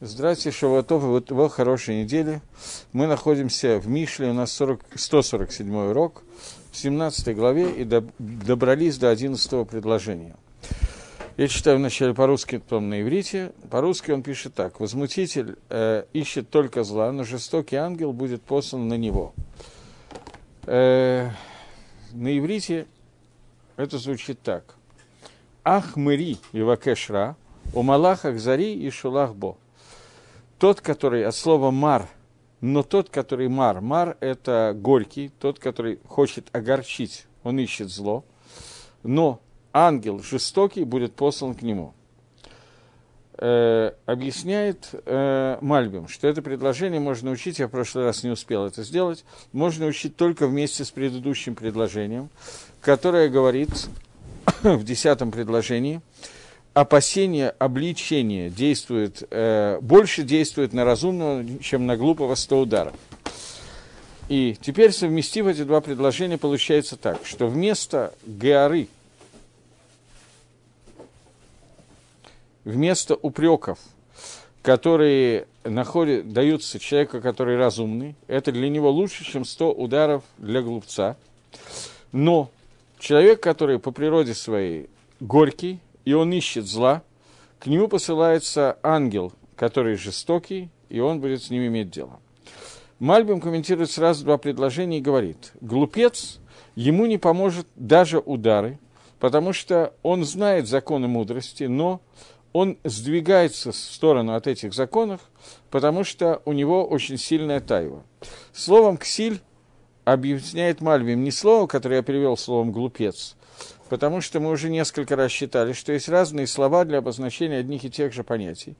Здравствуйте, Шавуатов, вот его хорошей недели. Мы находимся в Мишле, у нас 40, 147 урок, в 17 главе, и до, добрались до 11 предложения. Я читаю вначале по-русски, потом на иврите. По-русски он пишет так. «Возмутитель э, ищет только зла, но жестокий ангел будет послан на него». Э, на иврите это звучит так. «Ах мэри ивакешра, у малахах зари и шулах бо» тот, который от слова мар, но тот, который мар, мар – это горький, тот, который хочет огорчить, он ищет зло, но ангел жестокий будет послан к нему. Э, объясняет э, Мальбим, что это предложение можно учить, я в прошлый раз не успел это сделать, можно учить только вместе с предыдущим предложением, которое говорит в десятом предложении – опасение обличения действует, э, больше действует на разумного, чем на глупого сто ударов. И теперь, совместив эти два предложения, получается так, что вместо георы, вместо упреков, которые находят, даются человеку, который разумный, это для него лучше, чем 100 ударов для глупца. Но человек, который по природе своей горький, и он ищет зла, к нему посылается ангел, который жестокий, и он будет с ним иметь дело. Мальбим комментирует сразу два предложения и говорит, глупец, ему не поможет даже удары, потому что он знает законы мудрости, но он сдвигается в сторону от этих законов, потому что у него очень сильная тайва. Словом «ксиль» объясняет Мальбим не слово, которое я перевел словом «глупец», потому что мы уже несколько раз считали, что есть разные слова для обозначения одних и тех же понятий.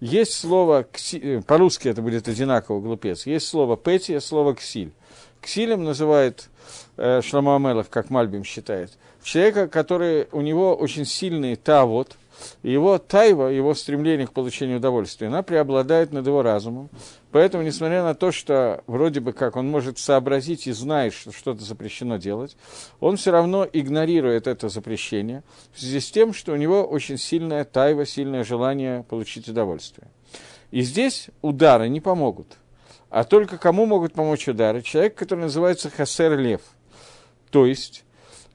Есть слово, э, по-русски это будет одинаково, глупец, есть слово «петия», слово «ксиль». Ксилем называет э, Шламу Амелах, как Мальбим считает, человека, который, у него очень сильный тавод, его тайва, его стремление к получению удовольствия, она преобладает над его разумом. Поэтому, несмотря на то, что вроде бы как он может сообразить и знает, что что-то запрещено делать, он все равно игнорирует это запрещение в связи с тем, что у него очень сильная тайва, сильное желание получить удовольствие. И здесь удары не помогут. А только кому могут помочь удары? Человек, который называется Хасер Лев. То есть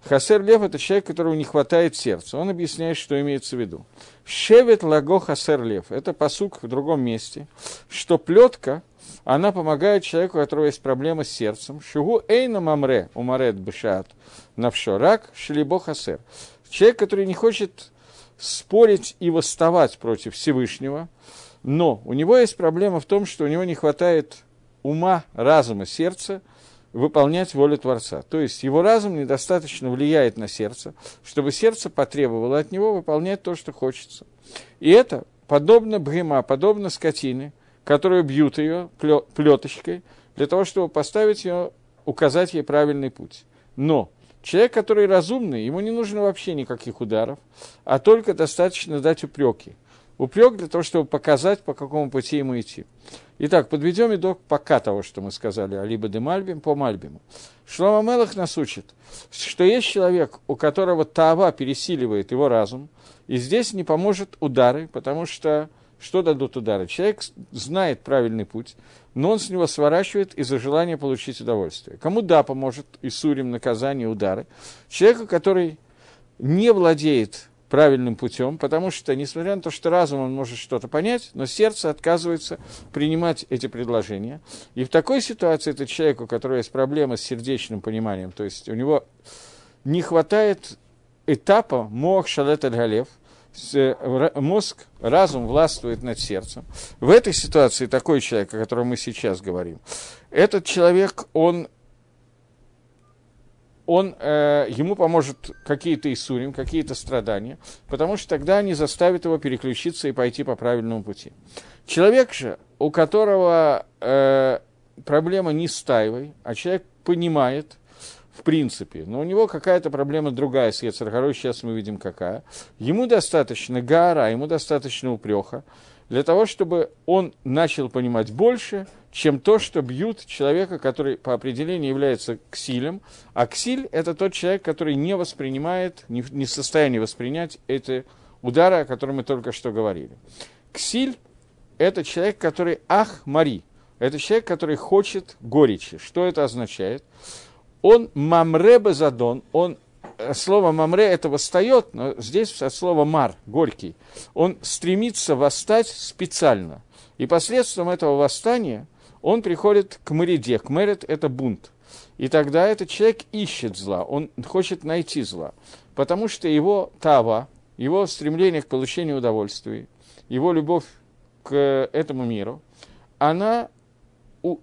Хасер Лев – это человек, которого не хватает сердца. Он объясняет, что имеется в виду. Шевет лаго хасер лев – это посук в другом месте, что плетка, она помогает человеку, у которого есть проблема с сердцем. Шугу эйна мамре умарет бешат навшо рак шлибо хасер. Человек, который не хочет спорить и восставать против Всевышнего, но у него есть проблема в том, что у него не хватает ума, разума, сердца – выполнять волю Творца. То есть его разум недостаточно влияет на сердце, чтобы сердце потребовало от него выполнять то, что хочется. И это подобно бгема, подобно скотине, которую бьют ее плеточкой, для того, чтобы поставить ее, указать ей правильный путь. Но человек, который разумный, ему не нужно вообще никаких ударов, а только достаточно дать упреки. Упрек для того, чтобы показать, по какому пути ему идти. Итак, подведем итог пока того, что мы сказали, а либо де Мальбим по Мальбиму. Шлома Мелах нас учит, что есть человек, у которого Таава пересиливает его разум, и здесь не поможет удары, потому что что дадут удары? Человек знает правильный путь, но он с него сворачивает из-за желания получить удовольствие. Кому да, поможет и сурим наказание, удары? Человеку, который не владеет правильным путем, потому что, несмотря на то, что разум он может что-то понять, но сердце отказывается принимать эти предложения. И в такой ситуации это человек, у которого есть проблема с сердечным пониманием, то есть у него не хватает этапа мох шалет аль мозг, разум властвует над сердцем. В этой ситуации такой человек, о котором мы сейчас говорим, этот человек, он он, э, ему поможет какие-то Исурим, какие-то страдания, потому что тогда они заставят его переключиться и пойти по правильному пути. Человек же, у которого э, проблема не с тайвой, а человек понимает, в принципе, но у него какая-то проблема другая с Ецаргарой, сейчас мы видим какая. Ему достаточно гара, ему достаточно упреха, для того, чтобы он начал понимать больше, чем то, что бьют человека, который по определению является ксилем. А ксиль – это тот человек, который не воспринимает, не, в состоянии воспринять эти удары, о которых мы только что говорили. Ксиль это человек, который ах, Мари. Это человек, который хочет горечи. Что это означает? Он мамре базадон, он э, слово мамре это восстает, но здесь от слова мар, горький. Он стремится восстать специально. И последствием этого восстания он приходит к мариде. К мерит – это бунт. И тогда этот человек ищет зла, он хочет найти зла. Потому что его тава, его стремление к получению удовольствия, его любовь к этому миру, она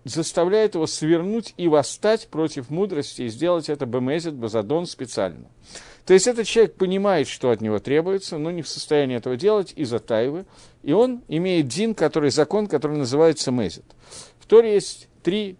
заставляет его свернуть и восстать против мудрости и сделать это бемезет, базадон специально. То есть этот человек понимает, что от него требуется, но не в состоянии этого делать из-за тайвы, и он имеет дин, который закон, который называется мезет. В Торе есть три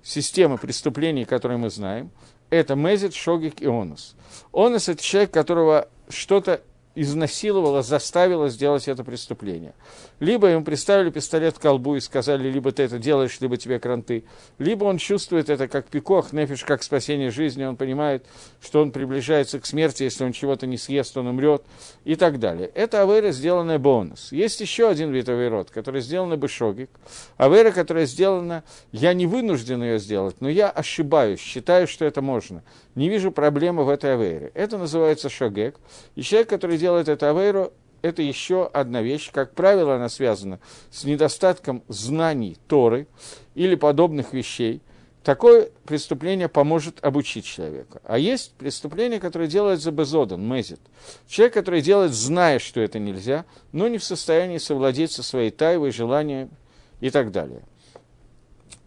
системы преступлений, которые мы знаем. Это мезет, шогик и онус. Онус – это человек, которого что-то изнасиловала, заставила сделать это преступление. Либо ему приставили пистолет к колбу и сказали, либо ты это делаешь, либо тебе кранты. Либо он чувствует это как пикох, нефиш, как спасение жизни, он понимает, что он приближается к смерти, если он чего-то не съест, он умрет и так далее. Это авера, сделанная бонус. Есть еще один вид аверот, который сделан бешогик. Авера, которая сделана, я не вынужден ее сделать, но я ошибаюсь, считаю, что это можно. Не вижу проблемы в этой авере. Это называется шогек. И человек, который делает это аверу, это еще одна вещь. Как правило, она связана с недостатком знаний Торы или подобных вещей. Такое преступление поможет обучить человека. А есть преступление, которое делает за безодан, мезит. Человек, который делает, зная, что это нельзя, но не в состоянии совладеть со своей тайвой, желанием и так далее.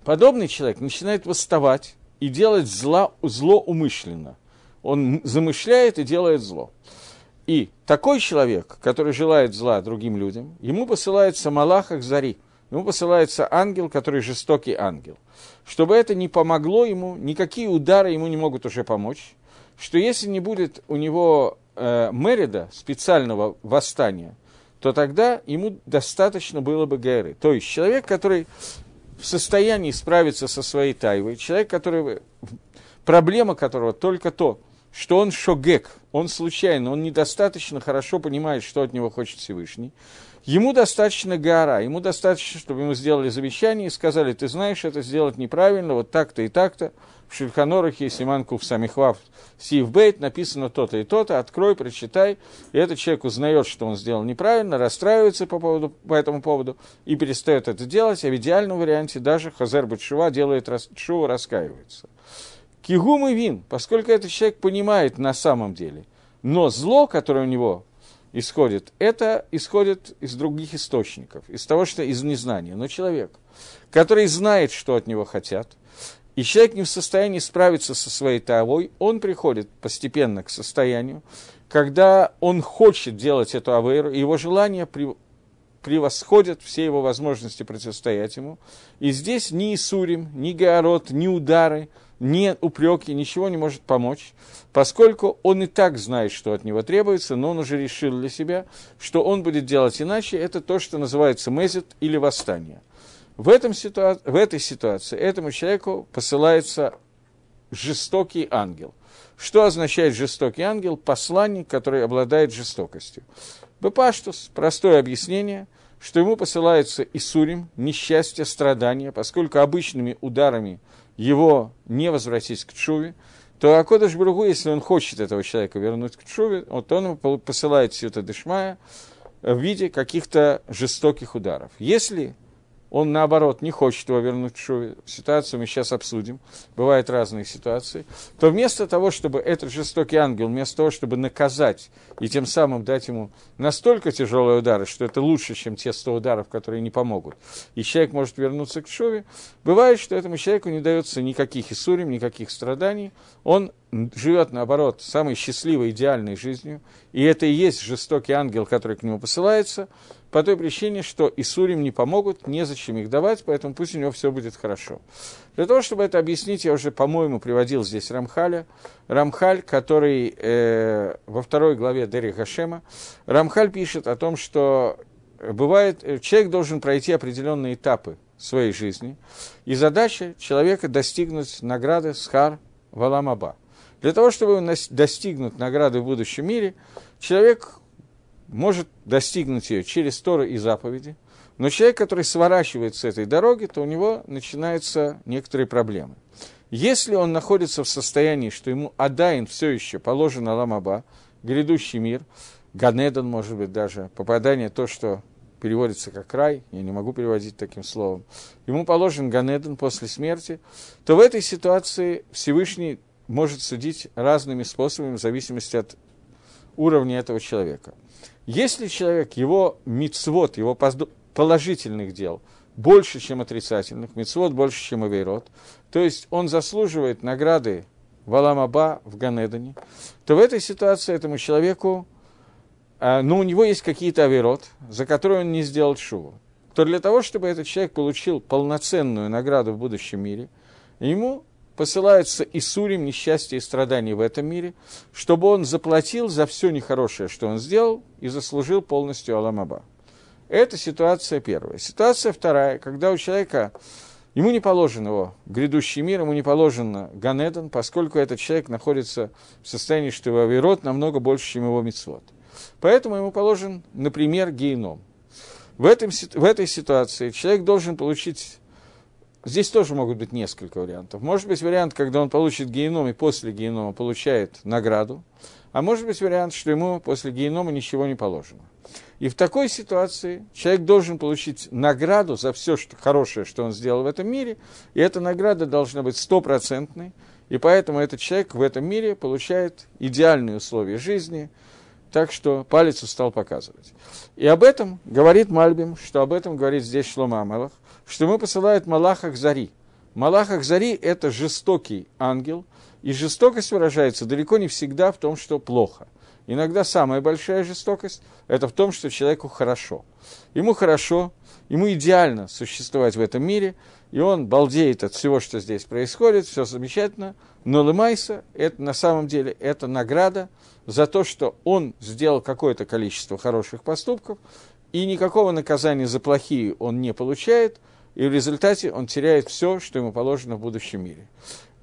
Подобный человек начинает восставать и делать зло, зло умышленно. Он замышляет и делает зло. И такой человек, который желает зла другим людям, ему посылается Малах Ахзари, ему посылается ангел, который жестокий ангел. Чтобы это не помогло ему, никакие удары ему не могут уже помочь, что если не будет у него э, Мерида, специального восстания, то тогда ему достаточно было бы Гэры. То есть человек, который в состоянии справиться со своей тайвой, человек, который, проблема которого только то, что он шогек, он случайно, он недостаточно хорошо понимает, что от него хочет Всевышний. Ему достаточно гора, ему достаточно, чтобы ему сделали замечание и сказали, ты знаешь, это сделать неправильно, вот так-то и так-то. В Шульханорахе, Симанку в Самихвав, Сивбейт написано то-то и то-то, открой, прочитай. И этот человек узнает, что он сделал неправильно, расстраивается по, поводу, по этому поводу и перестает это делать, а в идеальном варианте даже חוזר בתשובה делает תשובה, раскаивается. כי הוא מבין, поскольку этот человек понимает на самом деле. Но зло, которое у него исходит, это исходит из других источников, из того, что из незнания. Но человек, который знает, что от него хотят, и человек не в состоянии справиться со своей тавой, он приходит постепенно к состоянию, когда он хочет делать эту авейру, и его желание превосходят все его возможности противостоять ему. И здесь ни Исурим, ни Георот, ни удары – ни упреки, ничего не может помочь, поскольку он и так знает, что от него требуется, но он уже решил для себя, что он будет делать иначе, это то, что называется мезет или восстание. В, этом ситуа... в этой ситуации этому человеку посылается жестокий ангел. Что означает жестокий ангел? Посланник, который обладает жестокостью. Бепаштус, простое объяснение, что ему посылается Исурим, несчастье, страдания, поскольку обычными ударами – его не возвратить к Чуве, то Акодыш Бругу, если он хочет этого человека вернуть к Чуве, вот он посылает Сюта Дышмая в виде каких-то жестоких ударов. Если он, наоборот, не хочет его вернуть в шуве, ситуацию мы сейчас обсудим, бывают разные ситуации, то вместо того, чтобы этот жестокий ангел, вместо того, чтобы наказать и тем самым дать ему настолько тяжелые удары, что это лучше, чем те 100 ударов, которые не помогут, и человек может вернуться к шуве, бывает, что этому человеку не дается никаких иссурим, никаких страданий, он живет, наоборот, самой счастливой, идеальной жизнью, и это и есть жестокий ангел, который к нему посылается, по той причине, что Исурим не помогут, незачем их давать, поэтому пусть у него все будет хорошо. Для того, чтобы это объяснить, я уже, по-моему, приводил здесь Рамхаля. Рамхаль, который э, во второй главе Дери Хашема, Рамхаль пишет о том, что бывает, э, человек должен пройти определенные этапы своей жизни, и задача человека достигнуть награды Схар Валамаба. Для того, чтобы достигнуть награды в будущем мире, человек может достигнуть ее через Торы и заповеди, но человек, который сворачивает с этой дороги, то у него начинаются некоторые проблемы. Если он находится в состоянии, что ему Адаин все еще положен Аламаба, грядущий мир, Ганедан, может быть, даже, попадание, то, что переводится как рай, я не могу переводить таким словом, ему положен Ганедан после смерти, то в этой ситуации Всевышний может судить разными способами в зависимости от уровня этого человека. Если человек, его мицвод, его положительных дел больше, чем отрицательных, мицвод больше, чем авейрот, то есть он заслуживает награды Валамаба в Ганедане, то в этой ситуации этому человеку, э, ну, у него есть какие-то авирот, за которые он не сделал шуву, то для того, чтобы этот человек получил полноценную награду в будущем мире, ему посылаются Исурим, несчастья и страдания в этом мире, чтобы он заплатил за все нехорошее, что он сделал, и заслужил полностью Аламаба. Это ситуация первая. Ситуация вторая, когда у человека, ему не положен его грядущий мир, ему не положен Ганедан, поскольку этот человек находится в состоянии, что его авирот намного больше, чем его мицвод. Поэтому ему положен, например, гейном. В, этом, в этой ситуации человек должен получить Здесь тоже могут быть несколько вариантов. Может быть вариант, когда он получит геном и после генома получает награду, а может быть вариант, что ему после генома ничего не положено. И в такой ситуации человек должен получить награду за все что, хорошее, что он сделал в этом мире, и эта награда должна быть стопроцентной, и поэтому этот человек в этом мире получает идеальные условия жизни, так что палец стал показывать. И об этом говорит Мальбим, что об этом говорит здесь Шлома Амелах, что ему посылает Малахах Зари. Малахах Зари – это жестокий ангел, и жестокость выражается далеко не всегда в том, что плохо. Иногда самая большая жестокость – это в том, что человеку хорошо. Ему хорошо, ему идеально существовать в этом мире, и он балдеет от всего, что здесь происходит, все замечательно, но Лемайса – это на самом деле это награда за то, что он сделал какое-то количество хороших поступков, и никакого наказания за плохие он не получает – и в результате он теряет все, что ему положено в будущем мире.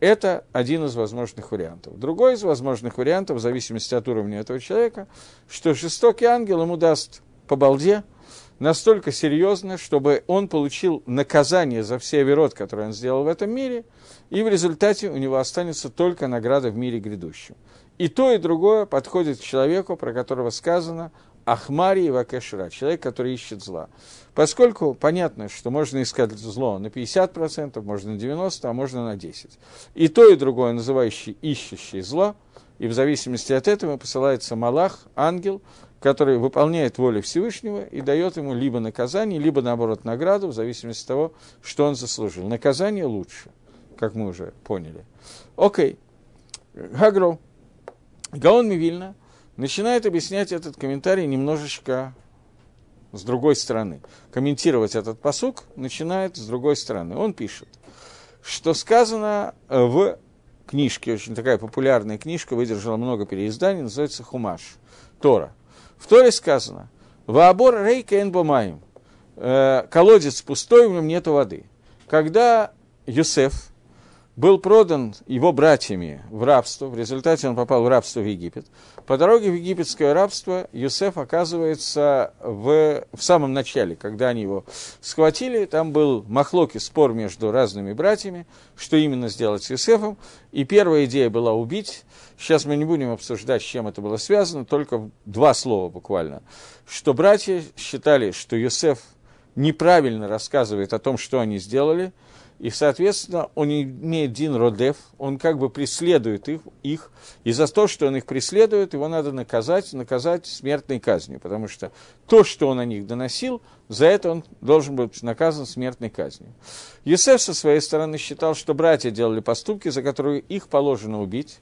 Это один из возможных вариантов. Другой из возможных вариантов, в зависимости от уровня этого человека, что жестокий ангел ему даст по балде настолько серьезно, чтобы он получил наказание за все оверот, которые он сделал в этом мире, и в результате у него останется только награда в мире грядущем. И то, и другое подходит к человеку, про которого сказано Ахмари и Вакешра, человек, который ищет зла. Поскольку понятно, что можно искать зло на 50%, можно на 90%, а можно на 10%. И то, и другое, называющий ищущий зло, и в зависимости от этого посылается Малах, ангел, который выполняет волю Всевышнего и дает ему либо наказание, либо, наоборот, награду, в зависимости от того, что он заслужил. Наказание лучше, как мы уже поняли. Окей. Гагро. Гаон Мивильна – начинает объяснять этот комментарий немножечко с другой стороны. Комментировать этот посук начинает с другой стороны. Он пишет, что сказано э, в книжке, очень такая популярная книжка, выдержала много переизданий, называется «Хумаш», Тора. В Торе сказано «Ваабор рейка энбомаем» э, колодец пустой, в нем нет воды. Когда Юсеф был продан его братьями в рабство, в результате он попал в рабство в Египет. По дороге в египетское рабство Юсеф оказывается в, в самом начале, когда они его схватили, там был махлоки, спор между разными братьями, что именно сделать с Юсефом, и первая идея была убить. Сейчас мы не будем обсуждать, с чем это было связано, только два слова буквально. Что братья считали, что Юсеф неправильно рассказывает о том, что они сделали – и, соответственно, он имеет Дин Родев, он как бы преследует их, их, и за то, что он их преследует, его надо наказать, наказать смертной казнью, потому что то, что он о них доносил, за это он должен быть наказан смертной казнью. Есеф со своей стороны считал, что братья делали поступки, за которые их положено убить,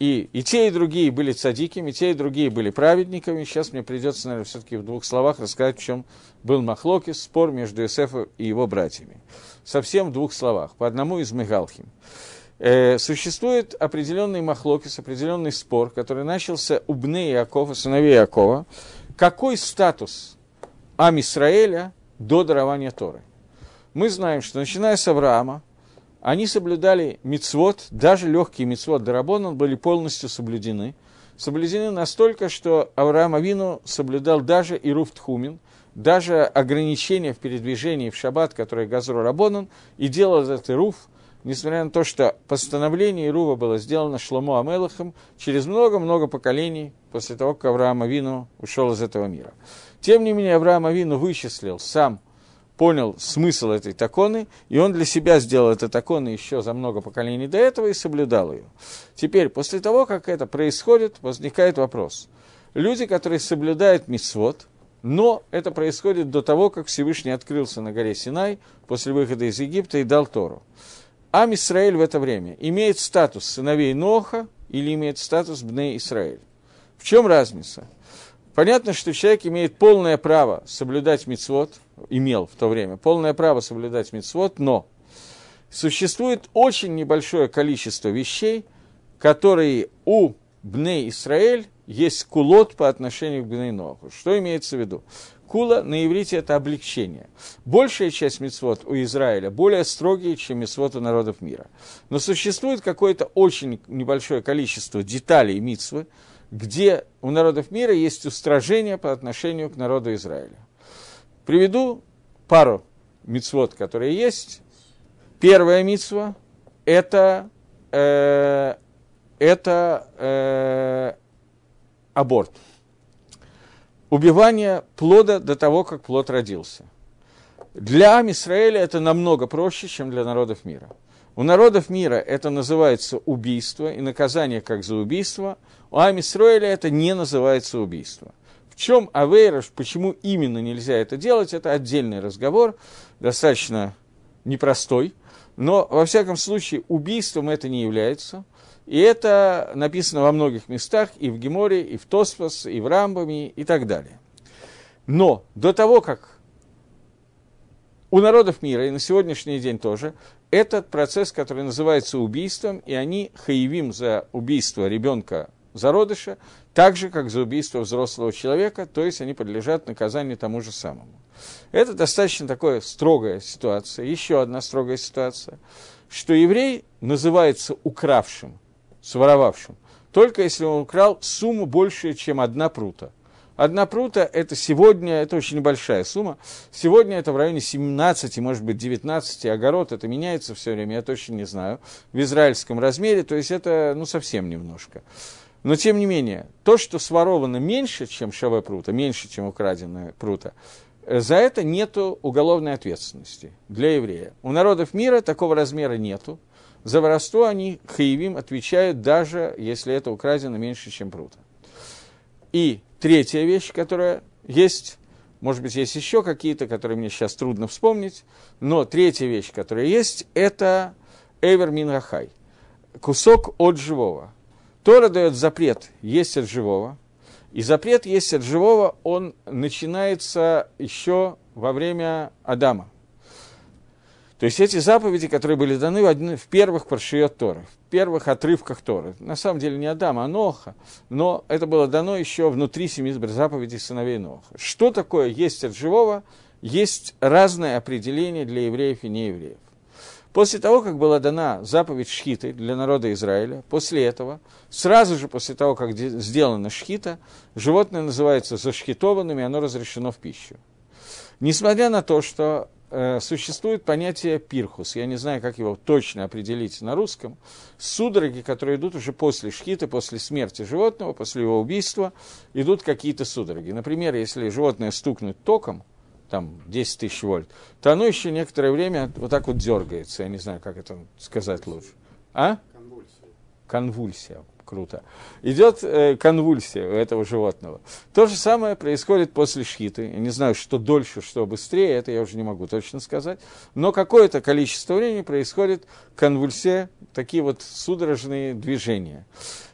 и, и те, и другие были цадиками, и те, и другие были праведниками. Сейчас мне придется, наверное, все-таки в двух словах рассказать, в чем был Махлокис, спор между Иосифом и его братьями. Совсем в двух словах, по одному из Мегалхим. Э, существует определенный Махлокис, определенный спор, который начался у Бне Иакова, сыновей Иакова. Какой статус Амисраэля до дарования Торы? Мы знаем, что начиная с Авраама, они соблюдали мицвод, даже легкие мицвод Дарабонан были полностью соблюдены. Соблюдены настолько, что Авраам Авину соблюдал даже и Руфтхумин, даже ограничения в передвижении в шаббат, которое Газру Рабонан, и делал этот Ируф, несмотря на то, что постановление Ирува было сделано Шломо Амелахом через много-много поколений после того, как Авраам Авину ушел из этого мира. Тем не менее, Авраам Авину вычислил сам, понял смысл этой таконы, и он для себя сделал это таконы еще за много поколений до этого и соблюдал ее. Теперь, после того, как это происходит, возникает вопрос. Люди, которые соблюдают мисвод, но это происходит до того, как Всевышний открылся на горе Синай после выхода из Египта и дал Тору. Ам Исраэль в это время имеет статус сыновей Ноха или имеет статус Бней Исраэль. В чем разница? Понятно, что человек имеет полное право соблюдать мицвод, имел в то время полное право соблюдать мицвод, но существует очень небольшое количество вещей, которые у Бней Исраэль есть кулот по отношению к Бней Ноху. Что имеется в виду? Кула на иврите это облегчение. Большая часть мецвод у Израиля более строгие, чем мецвод у народов мира. Но существует какое-то очень небольшое количество деталей мицвы, где у народов мира есть устражение по отношению к народу Израиля. Приведу пару мицвод, которые есть. Первая мицва – это, э, это э, аборт – убивание плода до того, как плод родился. Для Амисраэля это намного проще, чем для народов мира. У народов мира это называется убийство и наказание как за убийство. У Амисраэля это не называется убийство. Чем Авейраш, почему именно нельзя это делать, это отдельный разговор, достаточно непростой. Но, во всяком случае, убийством это не является. И это написано во многих местах, и в Геморе, и в Тосфос, и в Рамбаме, и так далее. Но до того, как у народов мира, и на сегодняшний день тоже, этот процесс, который называется убийством, и они хаевим за убийство ребенка зародыша, так же, как за убийство взрослого человека, то есть они подлежат наказанию тому же самому. Это достаточно такая строгая ситуация. Еще одна строгая ситуация, что еврей называется укравшим – своровавшим, только если он украл сумму больше, чем одна прута. Одна прута – это сегодня, это очень небольшая сумма. Сегодня это в районе 17, может быть, 19, огород, это меняется все время, я точно не знаю, в израильском размере, то есть это, ну, совсем немножко. Но, тем не менее, то, что своровано меньше, чем шаве прута, меньше, чем украденная прута, за это нет уголовной ответственности для еврея. У народов мира такого размера нету, за воровство они, хаевим, отвечают, даже если это украдено меньше, чем прута. И третья вещь, которая есть, может быть, есть еще какие-то, которые мне сейчас трудно вспомнить, но третья вещь, которая есть, это Эвер Минрахай, кусок от живого. Тора дает запрет есть от живого, и запрет есть от живого, он начинается еще во время Адама – то есть эти заповеди, которые были даны в, в первых паршиот Торы, в первых отрывках Торы. На самом деле не Адама, а Ноха, но это было дано еще внутри семи заповедей сыновей Ноха. Что такое есть от живого? Есть разное определение для евреев и неевреев. После того, как была дана заповедь Шхиты для народа Израиля, после этого, сразу же после того, как сделана Шхита, животное называется зашхитованным, и оно разрешено в пищу. Несмотря на то, что Э, существует понятие пирхус, я не знаю, как его точно определить на русском, судороги, которые идут уже после шхита, после смерти животного, после его убийства, идут какие-то судороги. Например, если животное стукнуть током, там 10 тысяч вольт, то оно еще некоторое время вот так вот дергается, я не знаю, как это сказать лучше. А? Конвульсия. Конвульсия круто. Идет э, конвульсия у этого животного. То же самое происходит после шхиты. Я не знаю, что дольше, что быстрее, это я уже не могу точно сказать. Но какое-то количество времени происходит конвульсия, такие вот судорожные движения.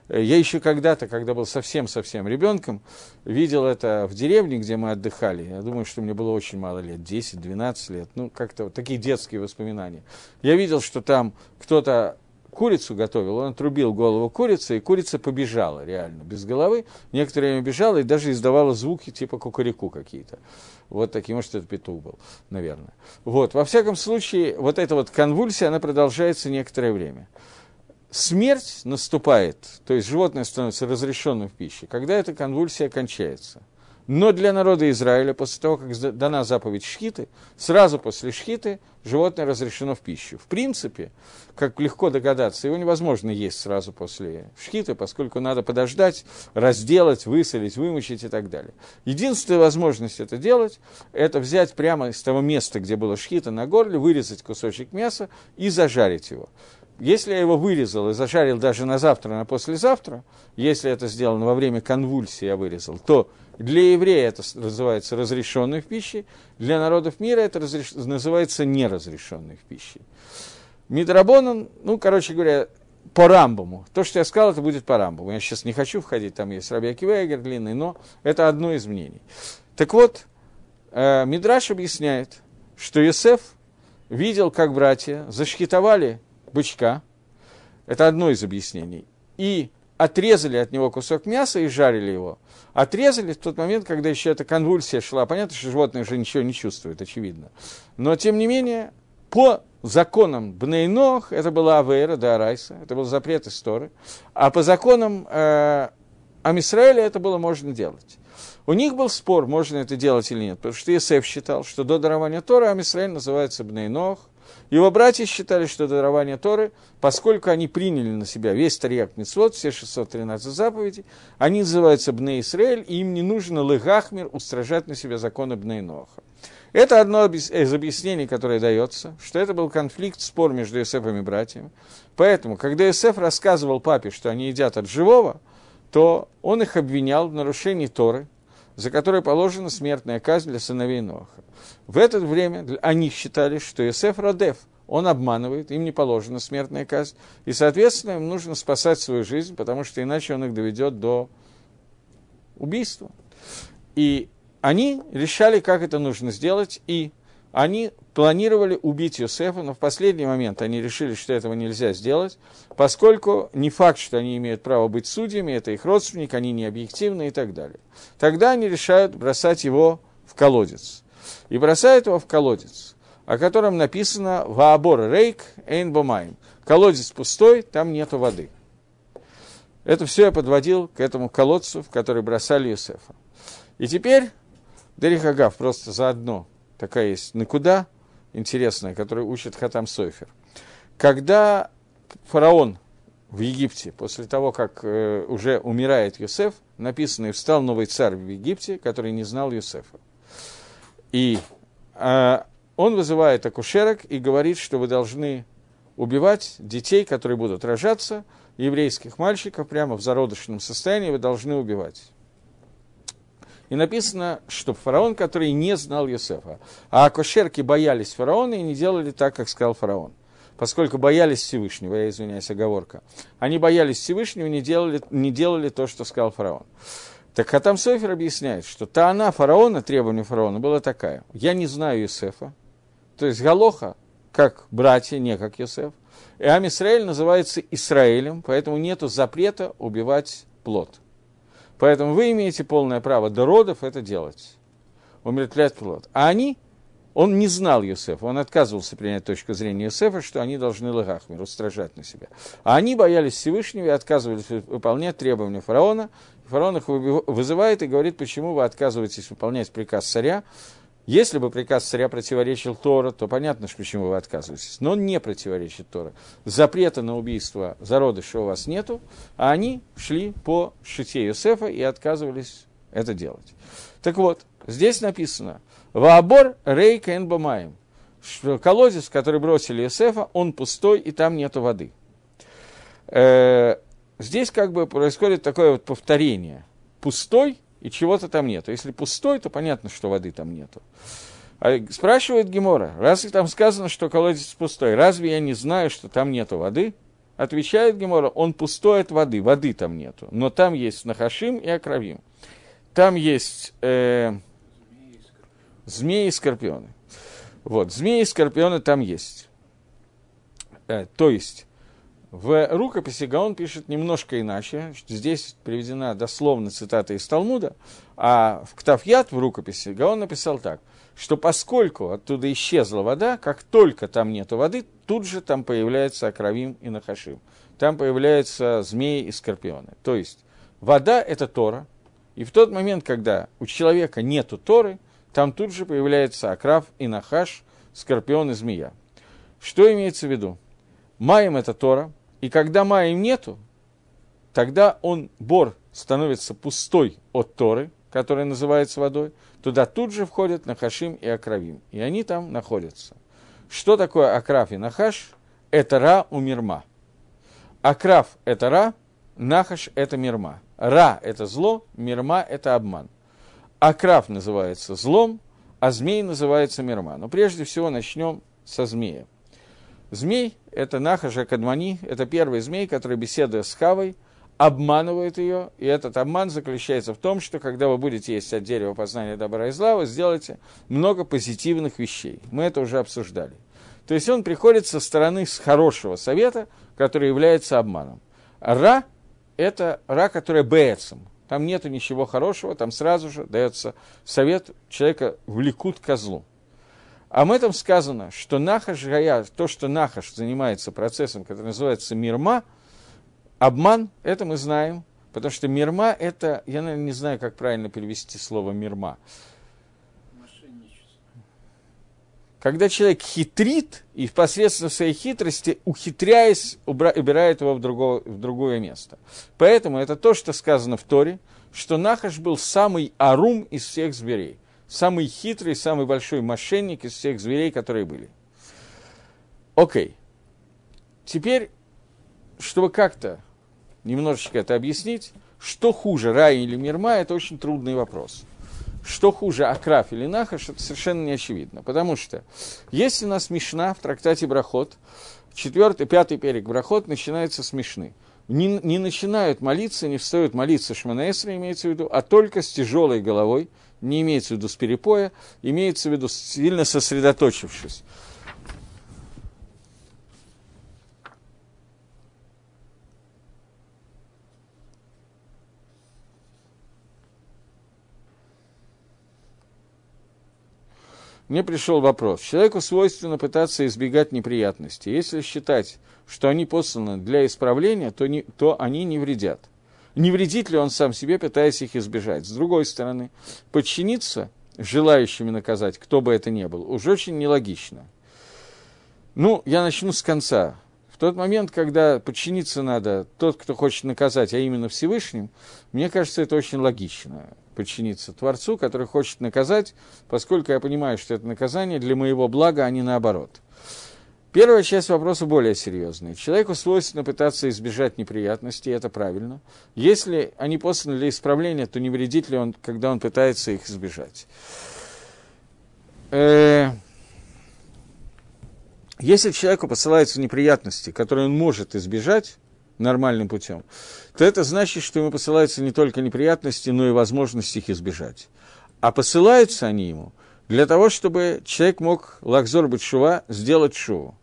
Э, я еще когда-то, когда был совсем-совсем ребенком, видел это в деревне, где мы отдыхали. Я думаю, что мне было очень мало лет, 10-12 лет. Ну, как-то вот такие детские воспоминания. Я видел, что там кто-то курицу готовил, он отрубил голову курицы, и курица побежала реально, без головы. Некоторое время бежала и даже издавала звуки типа кукареку какие-то. Вот такие, может, это петух был, наверное. Вот, во всяком случае, вот эта вот конвульсия, она продолжается некоторое время. Смерть наступает, то есть животное становится разрешенным в пище, когда эта конвульсия кончается – но для народа Израиля, после того, как дана заповедь шхиты, сразу после шхиты животное разрешено в пищу. В принципе, как легко догадаться, его невозможно есть сразу после шхиты, поскольку надо подождать, разделать, высолить, вымочить и так далее. Единственная возможность это делать, это взять прямо из того места, где было шхита на горле, вырезать кусочек мяса и зажарить его. Если я его вырезал и зажарил даже на завтра, на послезавтра, если это сделано во время конвульсии, я вырезал, то для еврея это называется разрешенной в пище, для народов мира это разреш... называется неразрешенной в пище. Мидрабонан, ну, короче говоря, по Рамбаму. То, что я сказал, это будет по Рамбаму. Я сейчас не хочу входить, там есть Раби Акивегер длинный, но это одно из мнений. Так вот, э, Мидраш объясняет, что Йосеф видел, как братья зашхитовали бычка, это одно из объяснений, и отрезали от него кусок мяса и жарили его – отрезали в тот момент, когда еще эта конвульсия шла. Понятно, что животное уже ничего не чувствует, очевидно. Но, тем не менее, по законам Бнейнох, это была Авейра, да, Арайса, это был запрет истории, а по законам э, Амисраэля это было можно делать. У них был спор, можно это делать или нет, потому что Есеф считал, что до дарования Тора Амисраэль называется Бнейнох, его братья считали, что дарование Торы, поскольку они приняли на себя весь Тарьяк Митцвот, все 613 заповедей, они называются Бней Исраэль, и им не нужно Лыгахмир устражать на себя законы Бней Ноха. Это одно из объяснений, которое дается, что это был конфликт, спор между Иосифом и братьями. Поэтому, когда Иосиф рассказывал папе, что они едят от живого, то он их обвинял в нарушении Торы, за которое положена смертная казнь для сыновей Ноха. В это время они считали, что Иосиф Радев, он обманывает, им не положена смертная казнь, и, соответственно, им нужно спасать свою жизнь, потому что иначе он их доведет до убийства. И они решали, как это нужно сделать, и они планировали убить Юсефа, но в последний момент они решили, что этого нельзя сделать, поскольку не факт, что они имеют право быть судьями, это их родственник, они не объективны и так далее. Тогда они решают бросать его в колодец. И бросают его в колодец, о котором написано «Ваабор рейк эйн бомайм». Колодец пустой, там нету воды. Это все я подводил к этому колодцу, в который бросали Юсефа. И теперь Дерихагав просто заодно такая есть накуда интересная, которую учит Хатам Сойфер. Когда фараон в Египте, после того, как э, уже умирает Юсеф, написано, и встал новый царь в Египте, который не знал Юсефа. И э, он вызывает акушерок и говорит, что вы должны убивать детей, которые будут рожаться, еврейских мальчиков прямо в зародышном состоянии вы должны убивать. И написано, что фараон, который не знал Юсефа. А акушерки боялись фараона и не делали так, как сказал фараон. Поскольку боялись Всевышнего, я извиняюсь, оговорка. Они боялись Всевышнего и не делали, не делали то, что сказал фараон. Так Хатам Софер объясняет, что та она фараона, требование фараона, была такая. Я не знаю Юсефа. То есть Галоха, как братья, не как Юсеф. И Ам Исраэль называется Израилем, поэтому нет запрета убивать плод. Поэтому вы имеете полное право до родов это делать. Умертвлять плод. А они, он не знал Юсефа, он отказывался принять точку зрения Юсефа, что они должны Лагахмир устражать на себя. А они боялись Всевышнего и отказывались выполнять требования фараона. Фараон их вызывает и говорит, почему вы отказываетесь выполнять приказ царя, если бы приказ царя противоречил Тора, то понятно, почему вы отказываетесь. Но он не противоречит Тора. Запрета на убийство зародыша у вас нету, а они шли по шите Юсефа и отказывались это делать. Так вот, здесь написано «Ваабор рейка энбамаем», что колодец, который бросили Юсефа, он пустой, и там нету воды. Э, здесь как бы происходит такое вот повторение. Пустой – и чего-то там нету. Если пустой, то понятно, что воды там нету. А спрашивает Гемора, раз там сказано, что колодец пустой, разве я не знаю, что там нету воды? Отвечает Гемора, он пустой от воды, воды там нету. Но там есть Нахашим и Акравим. Там есть э, змеи и скорпионы. Вот, змеи и скорпионы там есть. Э, то есть, в рукописи Гаон пишет немножко иначе. Здесь приведена дословно цитата из Талмуда, а в Ктафьят в рукописи Гаон написал так, что поскольку оттуда исчезла вода, как только там нету воды, тут же там появляется Акравим и Нахашим. Там появляются змеи и скорпионы. То есть вода – это Тора, и в тот момент, когда у человека нету Торы, там тут же появляется Акрав и Нахаш, скорпион и змея. Что имеется в виду? Маем – это Тора, и когда маем нету, тогда он, бор, становится пустой от Торы, которая называется водой, туда тут же входят Нахашим и Акравим, и они там находятся. Что такое Акрав и Нахаш? Это Ра у Мирма. Акрав – это Ра, Нахаш – это Мирма. Ра – это зло, Мирма – это обман. Акрав называется злом, а змей называется Мирма. Но прежде всего начнем со змея. Змей – это Нахаша Кадмани, это первый змей, который, беседуя с Хавой, обманывает ее, и этот обман заключается в том, что когда вы будете есть от дерева познания добра и зла, вы сделаете много позитивных вещей. Мы это уже обсуждали. То есть он приходит со стороны с хорошего совета, который является обманом. Ра – это ра, которая беецем. Там нету ничего хорошего, там сразу же дается совет человека влекут козлу. В этом сказано, что Нахаш Гая, то, что Нахаш занимается процессом, который называется Мирма, обман, это мы знаем, потому что Мирма – это, я, наверное, не знаю, как правильно перевести слово Мирма. Когда человек хитрит и впоследствии своей хитрости, ухитряясь, убирает его в, другое, в другое место. Поэтому это то, что сказано в Торе, что Нахаш был самый арум из всех зверей самый хитрый, самый большой мошенник из всех зверей, которые были. Окей. Теперь, чтобы как-то немножечко это объяснить, что хуже, рай или мирма, это очень трудный вопрос. Что хуже, Акраф или Нахаш, это совершенно не очевидно. Потому что, если у нас Мишна в трактате Брахот, четвертый, пятый перек Брахот начинается с Мишны. Не, не начинают молиться, не встают молиться Шманаэсра, имеется в виду, а только с тяжелой головой – не имеется в виду с перепоя, имеется в виду сильно сосредоточившись. Мне пришел вопрос. Человеку свойственно пытаться избегать неприятностей. Если считать, что они посланы для исправления, то, не, то они не вредят не вредит ли он сам себе, пытаясь их избежать. С другой стороны, подчиниться желающими наказать, кто бы это ни был, уже очень нелогично. Ну, я начну с конца. В тот момент, когда подчиниться надо тот, кто хочет наказать, а именно Всевышним, мне кажется, это очень логично подчиниться Творцу, который хочет наказать, поскольку я понимаю, что это наказание для моего блага, а не наоборот. Первая часть вопроса более серьезная. Человеку свойственно пытаться избежать неприятностей, это правильно. Если они посланы для исправления, то не вредит ли он, когда он пытается их избежать? Э, если человеку посылаются неприятности, которые он может избежать нормальным путем, то это значит, что ему посылаются не только неприятности, но и возможность их избежать. А посылаются они ему для того, чтобы человек мог лакзор Батшува сделать шоу.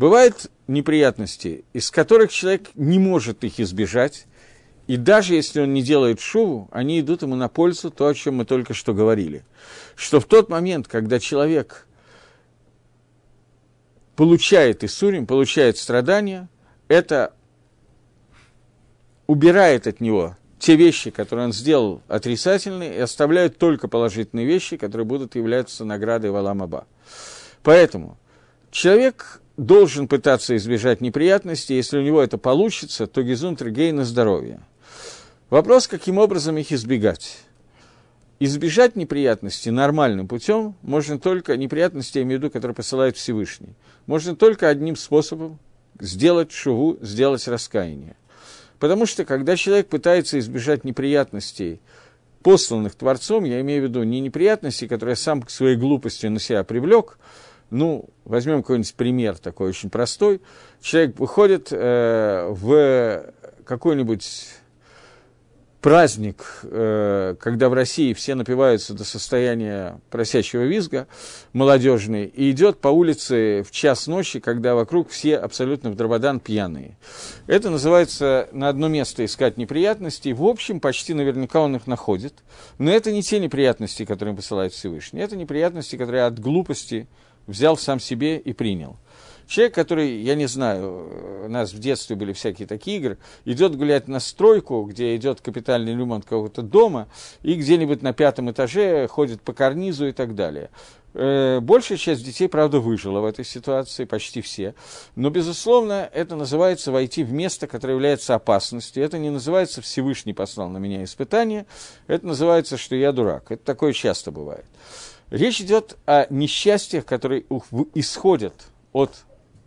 Бывают неприятности, из которых человек не может их избежать, и даже если он не делает шуву, они идут ему на пользу, то, о чем мы только что говорили. Что в тот момент, когда человек получает Исурим, получает страдания, это убирает от него те вещи, которые он сделал отрицательные, и оставляет только положительные вещи, которые будут являться наградой Валамаба. Поэтому человек должен пытаться избежать неприятностей, если у него это получится, то гизун тригей на здоровье. Вопрос, каким образом их избегать. Избежать неприятностей нормальным путем можно только, неприятности, я имею в виду, которые посылает Всевышний, можно только одним способом сделать шуву, сделать раскаяние. Потому что, когда человек пытается избежать неприятностей, посланных Творцом, я имею в виду не неприятности, которые сам к своей глупости на себя привлек, ну, возьмем какой-нибудь пример такой очень простой. Человек выходит э, в какой-нибудь праздник, э, когда в России все напиваются до состояния просящего визга, молодежный, и идет по улице в час ночи, когда вокруг все абсолютно в дрободан пьяные. Это называется на одно место искать неприятности. В общем, почти наверняка он их находит. Но это не те неприятности, которые посылает Всевышний. Это неприятности, которые от глупости взял сам себе и принял. Человек, который, я не знаю, у нас в детстве были всякие такие игры, идет гулять на стройку, где идет капитальный ремонт какого-то дома, и где-нибудь на пятом этаже ходит по карнизу и так далее. Э, большая часть детей, правда, выжила в этой ситуации, почти все. Но, безусловно, это называется войти в место, которое является опасностью. Это не называется «Всевышний послал на меня испытание», это называется, что я дурак. Это такое часто бывает. Речь идет о несчастьях, которые исходят от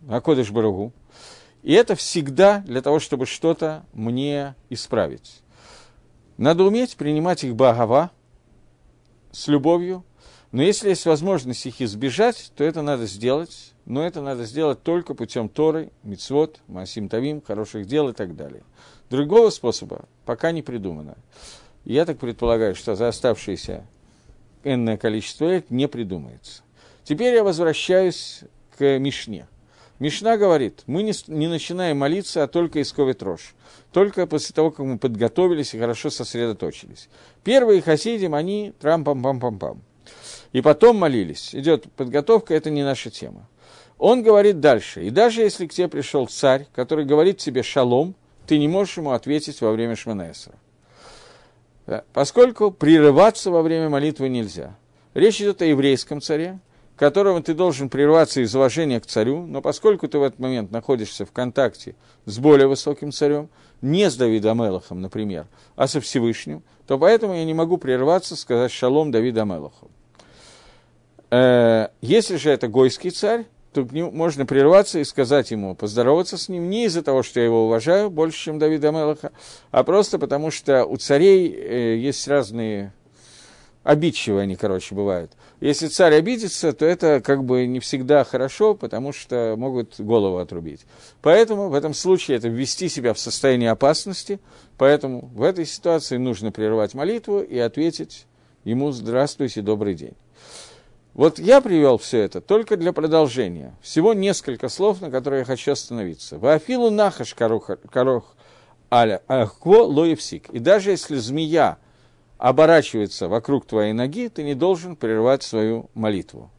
Акодыш Барагу. И это всегда для того, чтобы что-то мне исправить. Надо уметь принимать их багава с любовью, но если есть возможность их избежать, то это надо сделать, но это надо сделать только путем Торы, Мицвод, Масим Тавим, хороших дел и так далее. Другого способа пока не придумано. Я так предполагаю, что за оставшееся энное количество лет не придумается. Теперь я возвращаюсь к Мишне. Мишна говорит, мы не, не начинаем молиться, а только исковит рожь. Только после того, как мы подготовились и хорошо сосредоточились. Первые хасидим, они трам-пам-пам-пам-пам. И потом молились. Идет подготовка, это не наша тема. Он говорит дальше. И даже если к тебе пришел царь, который говорит тебе шалом, ты не можешь ему ответить во время Поскольку прерываться во время молитвы нельзя. Речь идет о еврейском царе, которому ты должен прерваться из уважения к царю, но поскольку ты в этот момент находишься в контакте с более высоким царем, не с Давидом Мелахом, например, а со Всевышним, то поэтому я не могу прерваться, сказать шалом Давида Мелаху. Э, если же это гойский царь, то можно прерваться и сказать ему, поздороваться с ним не из-за того, что я его уважаю больше, чем Давида Мелаха, а просто потому, что у царей э, есть разные обидчивые они, короче, бывают. Если царь обидится, то это как бы не всегда хорошо, потому что могут голову отрубить. Поэтому в этом случае это ввести себя в состояние опасности, поэтому в этой ситуации нужно прервать молитву и ответить ему «Здравствуйте, добрый день». Вот я привел все это только для продолжения. Всего несколько слов, на которые я хочу остановиться. Вафилу нахаш корох, аля ахкво лоевсик. И даже если змея оборачивается вокруг твоей ноги, ты не должен прервать свою молитву.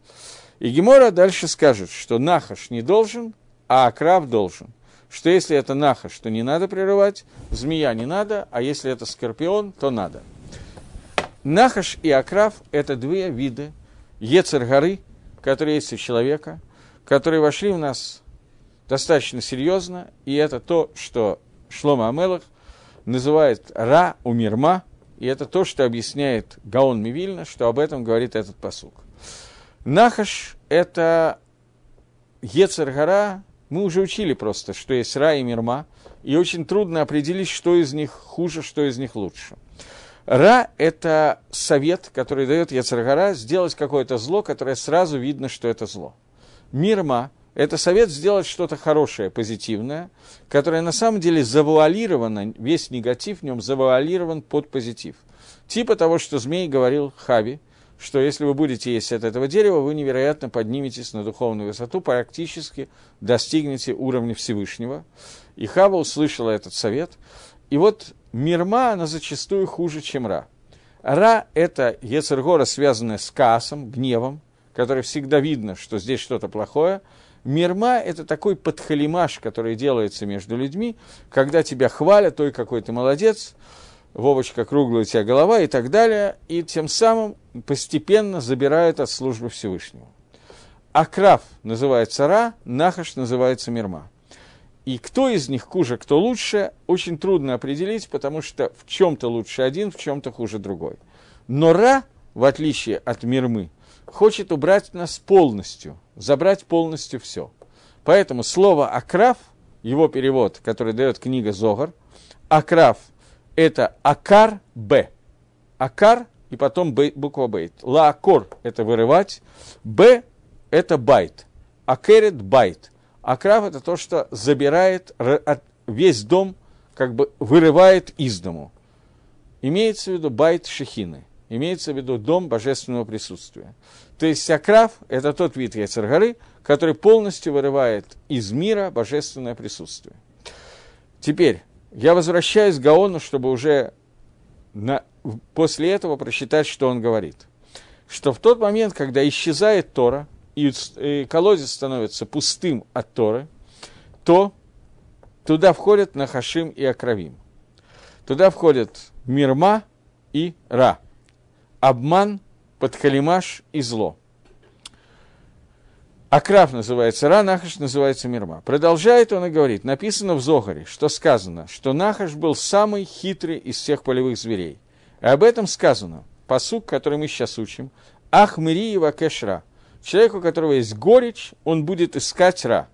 И Гемора дальше скажет, что нахаш не должен, а акрав должен. Что если это нахаш, то не надо прерывать, змея не надо, а если это скорпион, то надо. Нахаш и акрав – это две виды Ецер горы, которые есть у человека, которые вошли в нас достаточно серьезно, и это то, что Шлома Амелах называет Ра Умирма – и это то, что объясняет Гаон Мивильна, что об этом говорит этот посук. Нахаш – это Ецергара, мы уже учили просто, что есть Ра и Мирма, и очень трудно определить, что из них хуже, что из них лучше. Ра – это совет, который дает Ецергара сделать какое-то зло, которое сразу видно, что это зло. Мирма – это совет сделать что-то хорошее, позитивное, которое на самом деле завуалировано, весь негатив в нем завуалирован под позитив. Типа того, что змей говорил Хави, что если вы будете есть от этого дерева, вы невероятно подниметесь на духовную высоту, практически достигнете уровня Всевышнего. И Хава услышала этот совет. И вот мирма, она зачастую хуже, чем Ра. Ра – это Ецергора, связанная с каасом, гневом, который всегда видно, что здесь что-то плохое – Мирма – это такой подхалимаш, который делается между людьми, когда тебя хвалят, той какой ты молодец, Вовочка, круглая у тебя голова и так далее, и тем самым постепенно забирают от службы Всевышнего. Акрав называется Ра, Нахаш называется Мирма. И кто из них хуже, кто лучше, очень трудно определить, потому что в чем-то лучше один, в чем-то хуже другой. Но Ра, в отличие от Мирмы, хочет убрать нас полностью, забрать полностью все. Поэтому слово «עקרב», его перевод, который дает книга Зогар, «עקרב» – это «עקר ב». «עקר» и потом ב, буква «בית». «לעקור» – это «вырывать», «ב» – это «בית», «עקרת» – «בית». «עקרב» – это то, что забирает весь дом, как бы вырывает из дому. имеется в виду בית шехины, имеется в виду дом божественного присутствия. То есть Акрав – это тот вид Яцергары, который полностью вырывает из мира божественное присутствие. Теперь, я возвращаюсь к Гаону, чтобы уже на, после этого прочитать, что он говорит. Что в тот момент, когда исчезает Тора, и, и колодец становится пустым от Торы, то туда входят Нахашим и Акравим. Туда входят Мирма и Ра. Обман, подхалимаш и зло. Акрав называется Ра, Нахаш называется Мирма. Продолжает он и говорит, написано в Зогаре, что сказано, что Нахаш был самый хитрый из всех полевых зверей. И об этом сказано, посук, который мы сейчас учим, Ах Мириева Кешра. Человек, у которого есть горечь, он будет искать Ра.